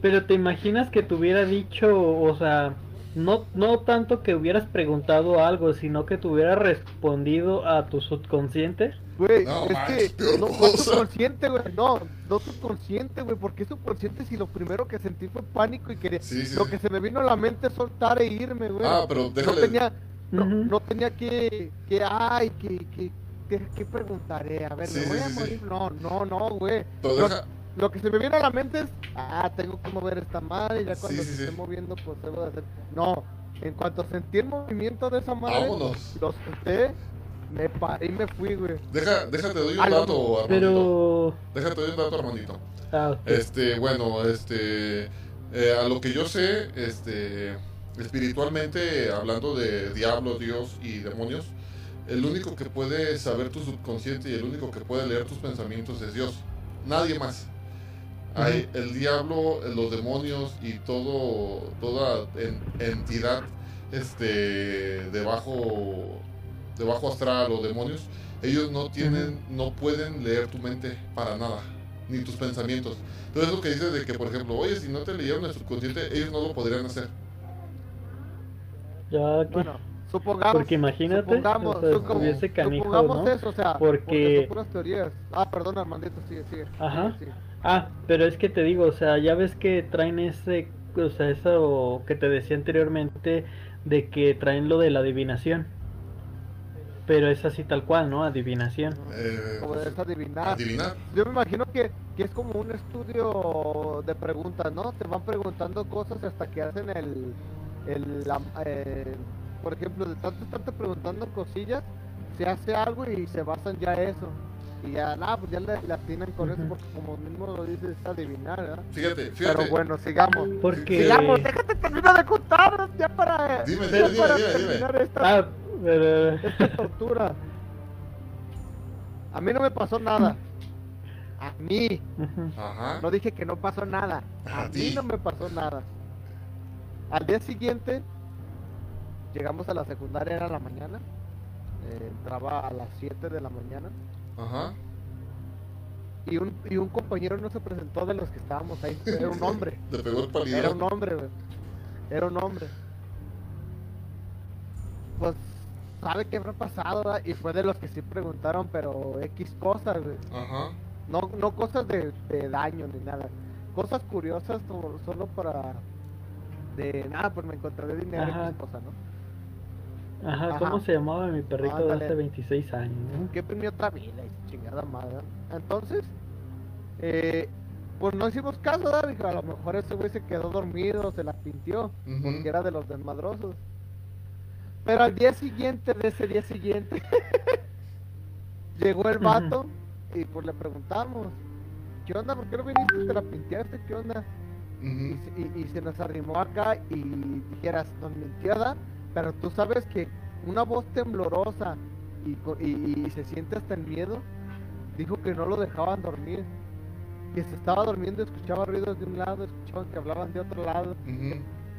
Pero te imaginas que te hubiera dicho, o sea, no, no tanto que hubieras preguntado algo, sino que te hubiera respondido a tu subconsciente. Güey, No, es manches, que no no cosa. subconsciente, güey. No, no subconsciente, güey. Porque es subconsciente si lo primero que sentí fue pánico y quería. Sí, sí, lo sí. que se me vino a la mente es soltar e irme, güey. Ah, pero no déjale. tenía, no, no tenía que, que, ay, que, que, que, que preguntaré. A ver, Sí, ¿me sí, voy a sí. morir? No, no, no, güey. Lo, que se me viene a la mente es, ah, tengo que mover esta madre y ya cuando Sí, sí, se esté moviendo, pues debo de hacer. No, en cuanto sentí el movimiento de esa madre, Vámonos. lo solté, me paré y me fui, güey. Deja, déjate, doy un Algo. dato, Armandito. Pero. Déjate, doy un dato, Armandito. Ah. Este, bueno, este, eh, a lo que yo sé, este, espiritualmente, hablando de diablo, Dios y demonios, el único que puede saber tu subconsciente y el único que puede leer tus pensamientos es Dios. Nadie más. Hay el diablo, los demonios y todo, toda en- entidad, este, debajo, debajo astral o demonios, ellos no tienen, no pueden leer tu mente para nada, ni tus pensamientos. Entonces lo que dices de que, por ejemplo, oye, si no te leyeron el subconsciente, ellos no lo podrían hacer. Ya que. Bueno, Supongamos, Porque imagínate, supongamos, o sea, supo- estuviese canijo, supongamos ¿no? eso, o sea, Porque- son puras teorías. Ah, perdón, Armandito, sigue, sigue. Ajá. Sigue, sigue. Ah, pero es que te digo, o sea, ya ves que traen ese, o sea, eso que te decía anteriormente de que traen lo de la adivinación. Pero es así tal cual, ¿no? Adivinación. Eh, Como debes adivinar. adivinar. Yo me imagino que, que es como un estudio de preguntas, ¿no? Te van preguntando cosas hasta que hacen el, el, la- eh, por ejemplo, de tanto estarte preguntando cosillas, se hace algo y se basan ya eso. Y ya, nada, pues ya le, le atinan con eso porque como mismo lo dices, es adivinar, ¿verdad? Fíjate, fíjate. Pero bueno, sigamos. Porque... Sigamos, déjate termino de contar ya para, Dime, ya dime, para dime, dime. terminar esta, Ah, pero... esta tortura. A mí no me pasó nada. A mí. Ajá. No dije que no pasó nada. A A mí no me pasó nada. Al día siguiente, llegamos a la secundaria, era la mañana. eh, entraba a las 7 de la mañana. Ajá. Y un, y un compañero no se presentó de los que estábamos ahí. Era un hombre. Pegó el palillo. Era un hombre, güey. Era un hombre. Pues, ¿sabe qué habrá pasado? verdad? Y fue de los que sí preguntaron, pero X cosas, güey. Ajá. No, no cosas de, de daño ni nada. Cosas curiosas solo para... De nada, pues me encontraré dinero Ajá. y X cosa, ¿no? Ajá, ¿cómo Ajá. se llamaba mi perrito de Ándale. hace 26 años? no? que premio otra vida y chingada madre. Entonces, eh, pues no hicimos caso. Dijo, a lo mejor ese güey se quedó dormido, se la pintió, porque era de los desmadrosos. Pero al día siguiente, de ese día siguiente, <laughs> llegó el vato y pues le preguntamos, ¿qué onda? ¿Por qué no viniste? ¿Te la pinteaste? ¿Qué onda? Y, y- y se nos arrimó acá y dijeras, mintió, ¿verdad? Pero tú sabes que una voz temblorosa y, y- se siente hasta el miedo, dijo que no lo dejaban dormir, que se estaba durmiendo, escuchaba ruidos de un lado, escuchaban que hablaban de otro lado.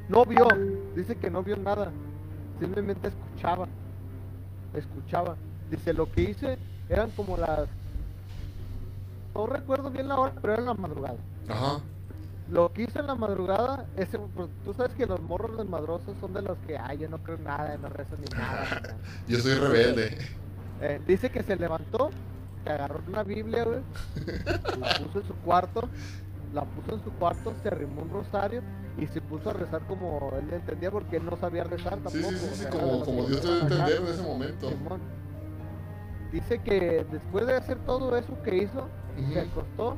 No vio, dice que no vio nada, simplemente escuchaba, escuchaba. Dice, lo que hice eran como las... No recuerdo bien la hora, pero era en la madrugada. Ajá. Lo que hice en la madrugada, ese, pues, tú sabes que los morros desmadrosos son de los que, ay, yo no creo nada, no rezo ni nada. ni nada". <laughs> Yo soy rebelde. Eh, dice que se levantó, que agarró una Biblia, güey, la puso en su cuarto, la puso en su cuarto, se arrimó un rosario y se puso a rezar como él entendía porque él no sabía rezar tampoco. Sí, sí, sí, sí, como, como Dios debe entender en ese momento. Simón. Dice que después de hacer todo eso que hizo, se acostó,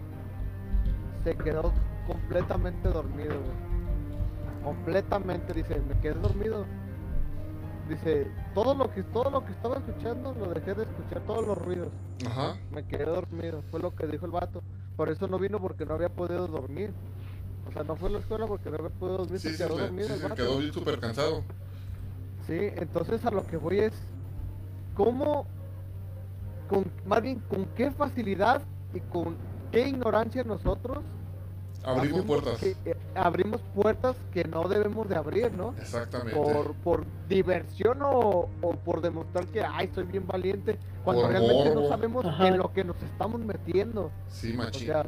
se quedó completamente dormido, güey. Completamente, dice, me quedé dormido. Dice, todo lo que todo lo que estaba escuchando lo dejé de escuchar, todos los ruidos. Ajá. Me quedé dormido, fue lo que dijo el vato. Por eso no vino porque no había podido dormir. O sea, no fue a la escuela porque no había podido dormir, Sí, se quedó dormido sí, el se quedó súper cansado. Sí, entonces a lo que voy es cómo, con, más bien con qué facilidad y con qué ignorancia nosotros Abrimos puertas. que, eh, abrimos puertas que no debemos de abrir, ¿no? Exactamente. Por, por diversión o, o por demostrar que, ay, soy bien valiente, cuando Por realmente morbo. no sabemos Ajá. en lo que nos estamos metiendo. Sí, O machín. sea,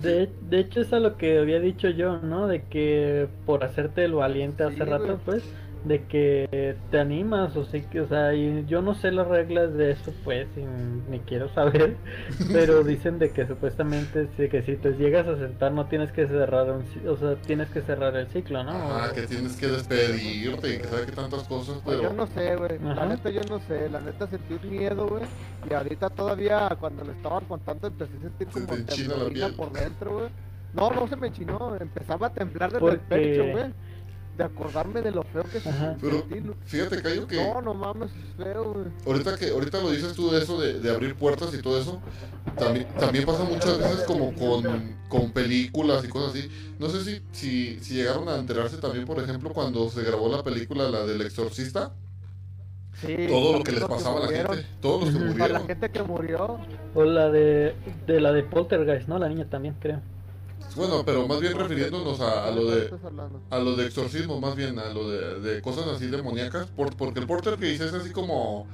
De, de hecho es a lo que había dicho yo, ¿no? De que por hacerte el valiente Sí, hace rato, güey. pues, de que te animas, o sí que, o sea, y yo no sé las reglas de eso, pues, y ni quiero saber, <laughs> pero dicen de que supuestamente sí, que si te llegas a sentar no tienes que cerrar un, o sea, tienes que cerrar el ciclo, ¿no? Ajá, que tienes que despedirte y que sabe que tantas cosas, pues pero... yo no sé, güey. La neta yo no sé. La neta sentí un miedo, güey. Y ahorita todavía cuando le estaba contando empecé a sentir Se como te temblorina piel. por dentro, güey. No, no se me enchinó. Empezaba a temblar desde el Porque- pecho, güey. De acordarme de lo feo que Ajá. Pero fíjate, Cayo, que No, no mames, es feo, güey. ahorita que ahorita lo dices tú de eso, de, de abrir puertas y todo eso, también, también pasa muchas veces como con, con películas y cosas así. No sé si, si, si llegaron a enterarse también, por ejemplo, cuando se grabó la película, la del exorcista, Sí, todo lo que les pasaba a la murieron. gente, todos los que Ujú. Para la murieron. gente que murió. O la de, de la de Poltergeist, ¿no? La niña también, creo. Bueno, pero más bien refiriéndonos a, a lo ¿de a lo de exorcismo, más bien a lo de, de cosas así demoníacas, por, porque el porter que dice es así como,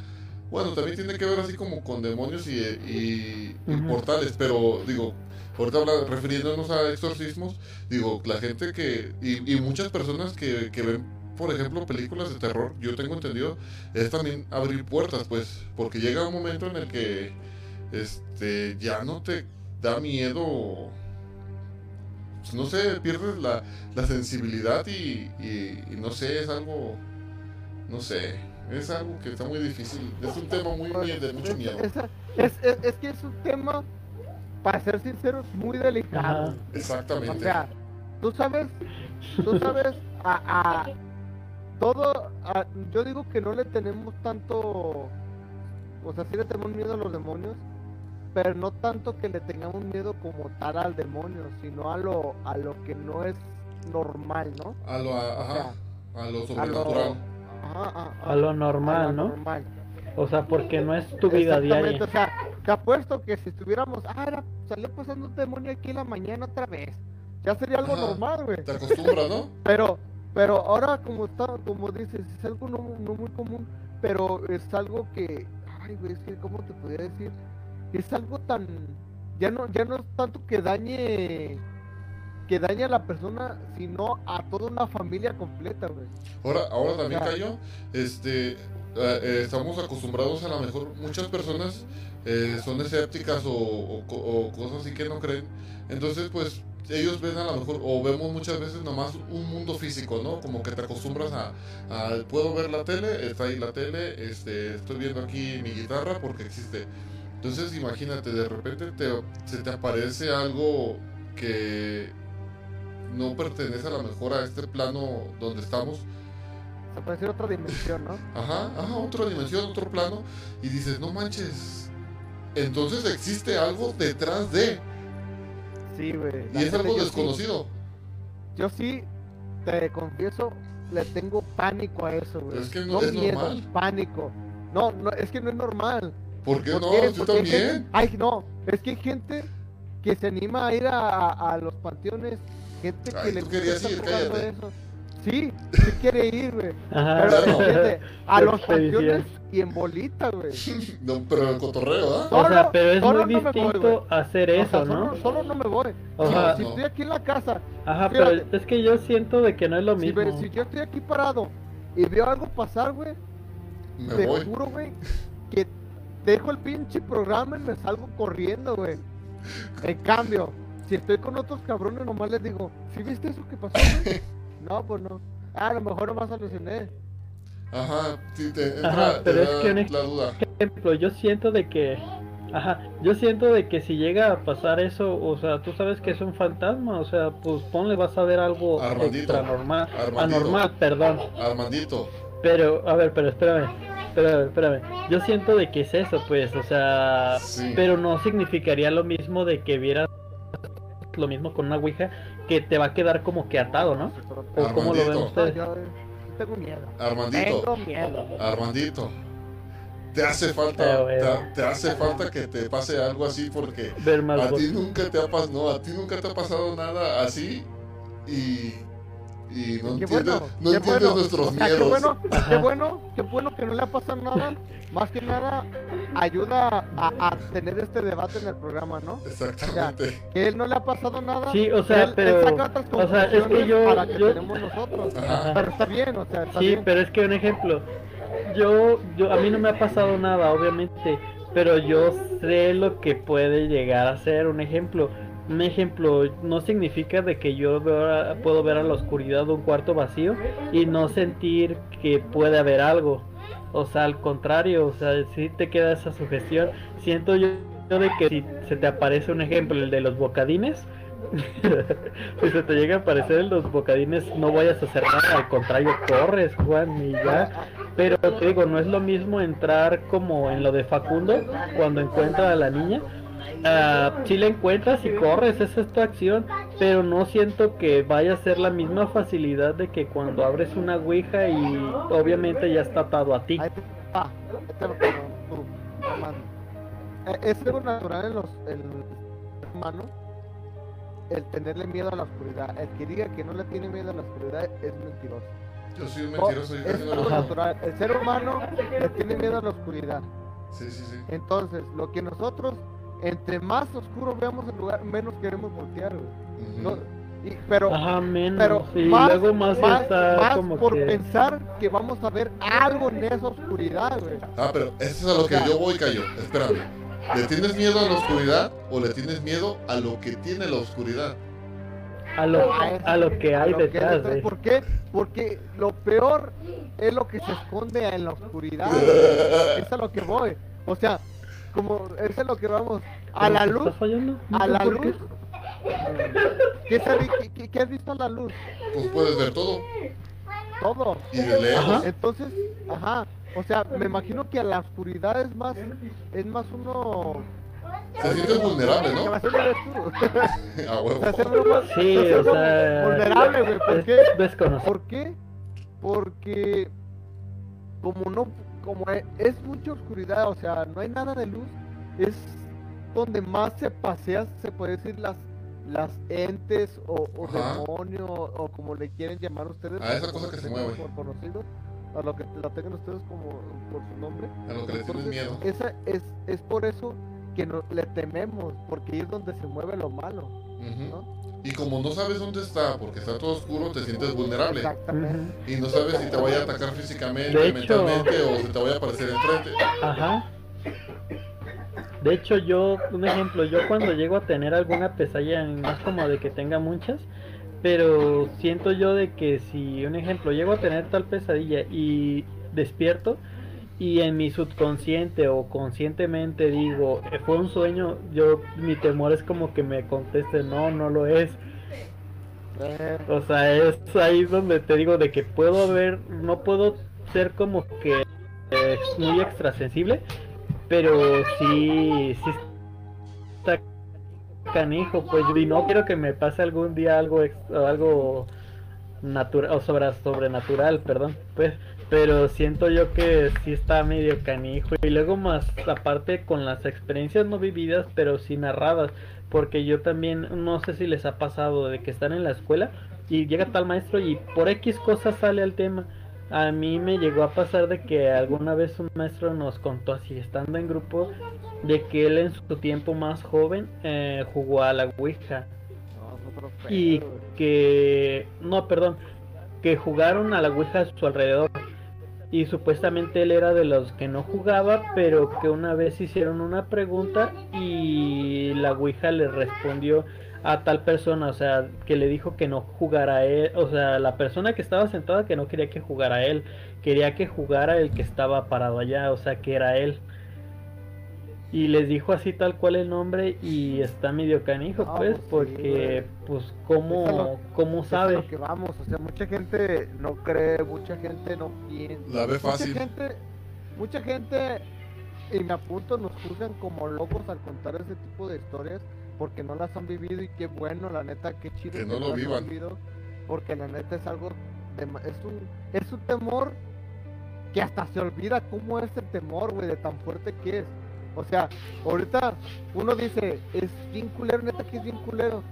bueno, también tiene que ver así como con demonios y, y- portales, pero digo, ahorita habla- refiriéndonos a exorcismos, digo, la gente que, y, y muchas personas que, que ven por ejemplo, películas de terror, yo tengo entendido, es también abrir puertas, pues, porque llega un momento en el que este ya no te da miedo pues, no sé, pierdes la, la sensibilidad y, y- y no sé, es algo, no sé, es algo que está muy difícil, es un tema muy, muy de mucho miedo. Es, es, es- es que es un tema, para ser sinceros, muy delicado. Ajá. O Exactamente. sea, tú sabes, tú sabes, a, a todo, a- yo digo que no le tenemos tanto, o sea, sí le tenemos miedo a los demonios, pero no tanto que le tengamos miedo como tal al demonio, sino a lo, a lo que no es normal, ¿no? a lo, a- ajá, a lo A lo, sobrenatural. ajá, A lo normal, a lo ¿no? normal. O sea, porque no es tu vida Exactamente, diaria. O sea, te apuesto que si estuviéramos, ah, era, salió pasando un demonio aquí en la mañana otra vez, ya sería algo Ajá. normal, güey. Te acostumbras, ¿no? <laughs> Pero, pero ahora como está, como dices, es algo no, no muy común, pero es algo que, ay, güey, es que, ¿cómo te podría decir? Es algo tan, ya no, ya no es tanto que dañe, que dañe a la persona, sino a toda una familia completa, güey. Ahora, ahora también cayó, este, eh, eh, estamos acostumbrados a lo mejor, muchas personas eh, son escépticas o, o co- o cosas así que no creen, entonces pues ellos ven a lo mejor, o vemos muchas veces nomás un mundo físico, ¿no? Como que te acostumbras a, a, puedo ver la tele, está ahí la tele, este, estoy viendo aquí mi guitarra porque existe. Entonces imagínate, de repente te, se te aparece algo que no pertenece a lo mejor a este plano donde estamos. Se otra dimensión, ¿no? Ajá, ajá, otra dimensión, otro plano. Y dices, no manches. Entonces existe algo detrás de. Sí, güey. Y es algo sí- desconocido. Yo sí, te confieso, le tengo pánico a eso, güey. Es que no es miedo, normal. pánico. No, no, es que no es normal. ¿Por qué ¿Por no? qué? Yo también. gente- Ay, no, es que hay gente que se anima a ir a, a- a los panteones, gente que le gusta ir, cállate. eso. Sí, sí quiere ir, güey. Ajá. Pero claro. a los panteones y en bolita, güey. <laughs> No, pero el cotorreo, ¿ah? O sea, Solo- pero es muy no me voy, distinto hacer O sea, eso, solo, ¿no? solo no me voy. O Si- sea- si No. estoy aquí en la casa, Ajá, fíjate. pero es que yo siento de que no es lo mismo. si yo estoy aquí parado y veo algo pasar, güey, Me te voy. juro, güey, que dejo el pinche programa y me salgo corriendo, güey. En cambio, si estoy con otros cabrones, nomás les digo, ¿sí viste eso que pasó, güey? <laughs> no, pues no. Ah, a lo mejor nomás aluciné. Ajá, sí, te entra Ajá, te pero es da que un la duda. ejemplo, yo siento de que, ajá, yo siento de que si llega a pasar eso, o sea, tú sabes que es un fantasma, o sea, pues ponle, vas a ver algo Armandito, Armandito. anormal, perdón, Armandito. pero, a ver, pero espérame, espérame, espérame, yo siento de que es eso, pues, o sea, Sí. pero no significaría lo mismo de que vieras lo mismo con una ouija, que te va a quedar como que atado, ¿no? O cómo lo ven Armandito. ustedes. Yo eh, tengo miedo. Armandito. Tengo miedo. Armandito. Te hace falta, bueno. te, te hace falta que te pase algo así porque a ti nunca te ha pasado, no, a ti nunca te ha pasado nada así y, y no Qué entiendes, bueno, no qué bueno. nuestros O sea, miedos. Qué bueno, qué bueno, qué bueno que no le ha pasado nada. Más que nada, ayuda a, a tener este debate en el programa, ¿no? Exactamente. Que él no le ha pasado nada. Sí, o sea, él, pero- él saca otras o sea, es que yo- para que yo- tenemos nosotros. Ajá. Pero está bien, o sea, está Sí, bien. pero es que un ejemplo, yo, yo, a mí no me ha pasado nada, obviamente, pero yo sé lo que puede llegar a ser. Un ejemplo, un ejemplo no significa de que yo veo a- puedo ver a la oscuridad un cuarto vacío y no sentir que puede haber algo. O sea, al contrario, o sea, si te queda esa sugestión. Siento yo, yo de que si se te aparece un ejemplo, el de los bocadines, <laughs> si se te llega a aparecer en los bocadines, no vayas a hacer nada, al contrario, corres, Juan, y ya. Pero te digo, no es lo mismo entrar como en lo de Facundo, cuando encuentra a la niña. Ah, si la encuentras y corres, esa es tu acción, pero no siento que vaya a ser la misma facilidad de que cuando abres una ouija y obviamente ya está atado a ti. Eh, Es algo natural en los el ser humano el tenerle miedo a la oscuridad. El que diga que no le tiene miedo a la oscuridad es mentiroso. Yo soy un Oh, mentiroso, yo casi es no algo natural. El ser humano le tiene miedo a la oscuridad. Sí, sí, sí. Entonces, lo que nosotros, entre más oscuro veamos el lugar, menos queremos voltear. güey. No, Y, pero Ajá, menos. pero más, luego más, más, está más como por que... pensar que vamos a ver algo en esa oscuridad, güey. Ah, pero eso es a lo que yo voy, Cayo. Espérame. ¿Le tienes miedo a la oscuridad o le tienes miedo a lo que tiene la oscuridad? A lo, A lo que hay lo que detrás. ¿Por qué? Porque lo peor es lo que se esconde en la oscuridad. <laughs> es a lo que voy. O sea, como eso es lo que vamos. A la ¿Te luz, ¿Está fallando? No a la luz. ¿Qué, se vi- qué- qué- qué has visto a la luz? Pues puedes ver todo. Todo. Y de lejos. Ajá. Entonces, ajá. O sea, me imagino que a la oscuridad es más, es más uno. Se sientes vulnerable, ¿no? <laughs> <laughs> a huevo. Sí, o sea, vulnerable, güey. ¿Por qué? desconocido. ¿Por qué? Porque como no, como e- es mucha oscuridad, o sea, no hay nada de luz, es donde más se pasea, se puede decir las las entes o, demonios o como le quieren llamar ustedes. A esa como cosa que se mueve. Por conocido, a lo que la tengan ustedes como por su nombre. A lo que le tienes Entonces, miedo. Esa es, es por eso que no, le tememos, porque es donde se mueve lo malo, Ujú. ¿no? Y como no sabes dónde está, porque está todo oscuro, te sientes vulnerable. Exactamente. Y no sabes si te vaya a atacar físicamente, mentalmente o si te vaya a aparecer enfrente. Ajá. De hecho, yo, un ejemplo, yo cuando llego a tener alguna pesadilla, no es como de que tenga muchas, pero siento yo de que si, un ejemplo, llego a tener tal pesadilla y despierto y en mi subconsciente o conscientemente digo, "Eh, fue un sueño, yo, mi temor es como que me conteste, no, no lo es. O sea, es ahí donde te digo de que puedo ver, no puedo ser como que eh, muy extrasensible, pero sí, sí está canijo, pues, y no quiero que me pase algún día algo, algo natural, o sobre, sobrenatural, perdón, pues, pero siento yo que sí está medio canijo, y luego más aparte con las experiencias no vividas, pero sí narradas, porque yo también, no sé si les ha pasado de que están en la escuela y llega tal maestro y por X cosas sale el tema. A mí me llegó a pasar de que alguna vez un maestro nos contó así, estando en grupo, de que él en su tiempo más joven eh, jugó a la Ouija y que, no, perdón, que jugaron a la Ouija a su alrededor. Y supuestamente él era de los que no jugaba, pero que una vez hicieron una pregunta y la Ouija le respondió a tal persona, o sea, que le dijo que no jugara él, o sea, la persona que estaba sentada que no quería que jugara él, quería que jugara el que estaba parado allá, o sea, que era él. Y les dijo así tal cual el nombre y está medio canijo, No, pues, pues sí, porque, pues, ¿cómo, lo- cómo sabe? lo que vamos, o sea, mucha gente no cree, mucha gente no piensa. La ve Mucha fácil. gente, mucha gente, y me apunto, nos juzgan como locos al contar ese tipo de historias porque no las han vivido y qué bueno, la neta, qué chido Que no lo las han vivan. vivido, porque la neta es algo, de ma- es un, es un temor que hasta se olvida cómo es el temor, güey, de tan fuerte que es. O sea, ahorita uno dice, es bien culero, neta que es bien culero.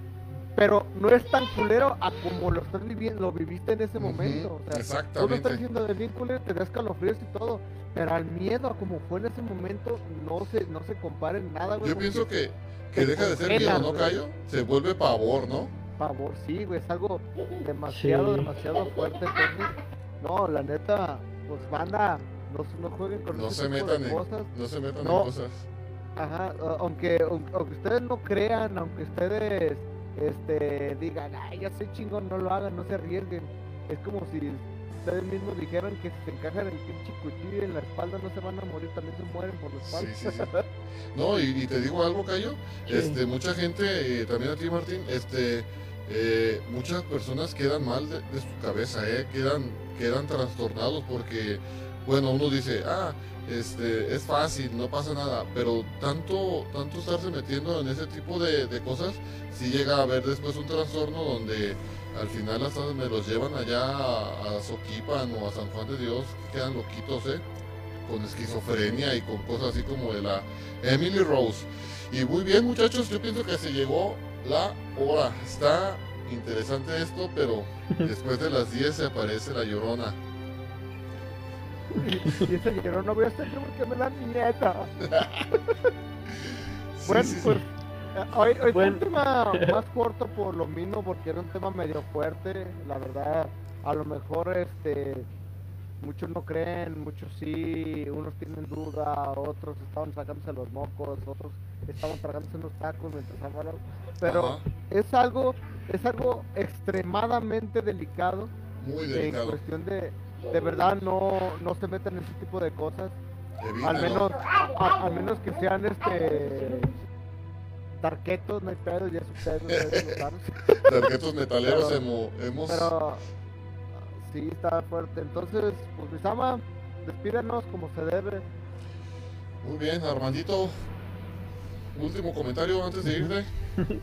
Pero no es tan culero a como lo estás viviendo, lo viviste en ese momento. O sea, tú lo exactamente. estás diciendo de bien culero, te da escalofríos y todo. Pero al miedo a como fue en ese momento, no se, no se compara en nada, güey. Yo pienso que, que deja de ser miedo, ¿no. Cayo? Se vuelve pavor, ¿no? Favor, sí, güey, es algo demasiado, Sí. demasiado fuerte. Entonces, no, la neta, pues banda, no, no jueguen con No se metan de en, cosas. no se metan No. en cosas. Ajá, aunque, aunque ustedes no crean, aunque ustedes este, digan, ay, ya soy chingón, no lo hagan, no se arriesguen. Es como si ustedes mismos dijeran que si se encajan el pinche cuchillo en la espalda no se van a morir, también se mueren por la Sí, espalda. sí, sí. No, y, y te digo algo, Cayo. Sí. Este, mucha gente, eh, también a ti, Martín, este, eh, muchas personas quedan mal de, de su cabeza, eh, quedan, quedan trastornados porque, bueno, uno dice, ah, este, es fácil, no pasa nada, pero tanto, tanto estarse metiendo en ese tipo de, de cosas, si llega a haber después un trastorno donde al final hasta me los llevan allá a, a Soquipan o a San Juan de Dios, quedan loquitos, eh, con esquizofrenia y con cosas así como de la Emily Rose. Y muy bien, muchachos, yo pienso que se llegó la hora. Está interesante esto, pero <laughs> después de las 10 se aparece la llorona. Y dice, yo no voy a estar yo porque me da miedo. <laughs> Sí, Bueno, sí, sí. pues hoy, hoy fue un tema <laughs> más corto por lo mismo, porque era un tema medio fuerte, la verdad. A lo mejor este muchos no creen, muchos sí, unos tienen duda, otros estaban sacándose los mocos, otros estaban tragándose unos tacos mientras hablaban. Pero Ajá. es algo, es algo extremadamente delicado Muy en delicado. cuestión de, de verdad no, no se metan en ese tipo de cosas. Al menos, a- al menos que sean este tarquetos, no hay pedo, ya es ustedes. <laughs> Tarjetos metaleros Pero- hemo- hemos. Pero sí está fuerte. Entonces, pues Misama, despídanos como se debe. Muy bien, Armandito. Último comentario antes de irte. <laughs>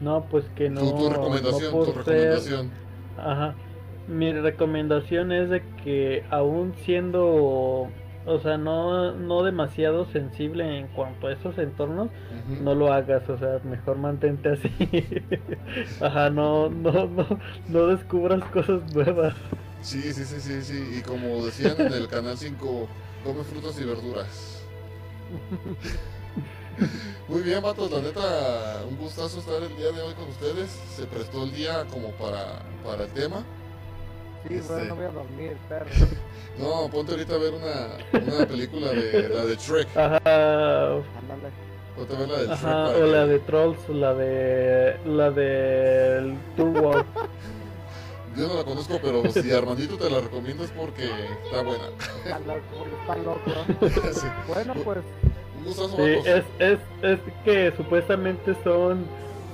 No, pues que no. tu, tu recomendación, no tu ser- recomendación. Ajá. Mi recomendación es de que aún siendo, o sea, no, no demasiado sensible en cuanto a esos entornos, no lo hagas, o sea, mejor mantente así. <laughs> Ajá, no, no, no, no descubras cosas nuevas. Sí, sí, sí, sí, sí. Y como decían en el canal 5, come frutas y verduras. <laughs> Muy bien, vatos, la neta, un gustazo estar el día de hoy con ustedes. Se prestó el día como para, para el tema. Sí, Este- bueno, no voy a dormir, perro. <laughs> No, ponte ahorita a ver una, una película de la de Shrek. Ajá. Ponte a ver la de Shrek. ajá, o la de Trolls, la de, la de Turbo. <laughs> Yo no la conozco, pero si <laughs> Armandito te la recomienda es porque está buena. Está loco, está loco. Sí. Bueno, pues, Sí, es, es, es que supuestamente son,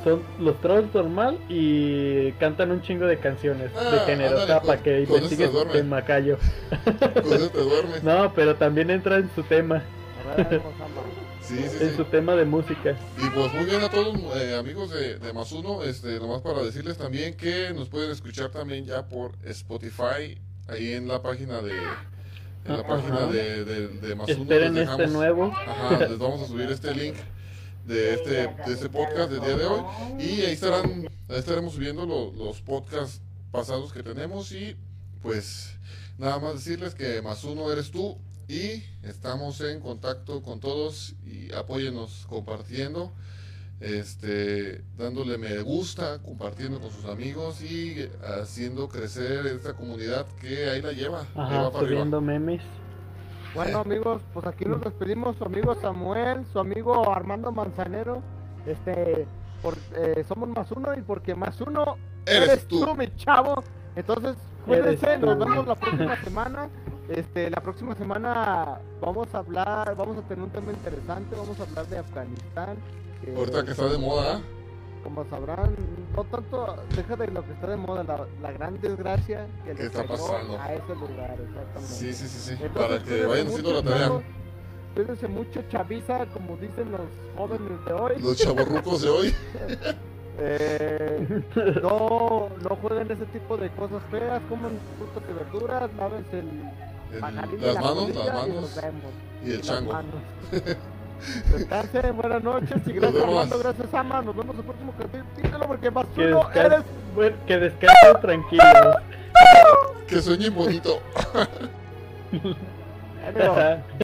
son los trolls normal y cantan un chingo de canciones Ah, de género, ándale, o sea, con- para que investigues tema, callo. No, pero también entra en su tema. Sí, sí, en sí. su tema de música. Y pues muy bien a todos eh, amigos de, de Más Uno, este, nomás para decirles también que nos pueden escuchar también ya por Spotify, ahí en la página de en la página de, de, de Más Uno. Esperen este nuevo. Ajá, les vamos a subir este link de este, de este podcast del día de hoy y ahí estarán, ahí estaremos subiendo lo- los podcasts pasados que tenemos y pues nada más decirles que más uno eres tú y estamos en contacto con todos y apóyenos compartiendo este dándole me gusta compartiendo con sus amigos y haciendo crecer esta comunidad que ahí la lleva, Ajá, va para arriba. subiendo memes. Bueno, amigos, pues aquí nos despedimos. Su amigo Samuel, su amigo Armando Manzanero. Este, por, eh, somos más uno y porque más uno Eres tú. mi chavo. Entonces, cuídense, nos vemos la próxima semana. Este, la próxima semana vamos a hablar, vamos a tener un tema interesante, vamos a hablar de Afganistán. que, Ahorita que está de moda, ¿ah? Como sabrán, no tanto, deja de lo que está de moda, la, la gran desgracia que ¿Qué le está pasando? a ese lugar, exactamente. Sí, sí, sí, sí. Entonces, Para que vayan haciendo la tarea. Cuídense mucho, chaviza, como dicen los jóvenes de hoy. Los chavorrucos de hoy. <laughs> Eh, no, no jueguen ese tipo de cosas feas, coman frutas y verduras, lávense el El- las la manos, las y manos y el chango. <laughs> Descansen, buenas noches y gracias. Armando, gracias Ama, nos vemos el próximo capítulo, porque más Que, eres bueno, que descansen tranquilos. Que sueñen bonito. <laughs> Ajá. <laughs>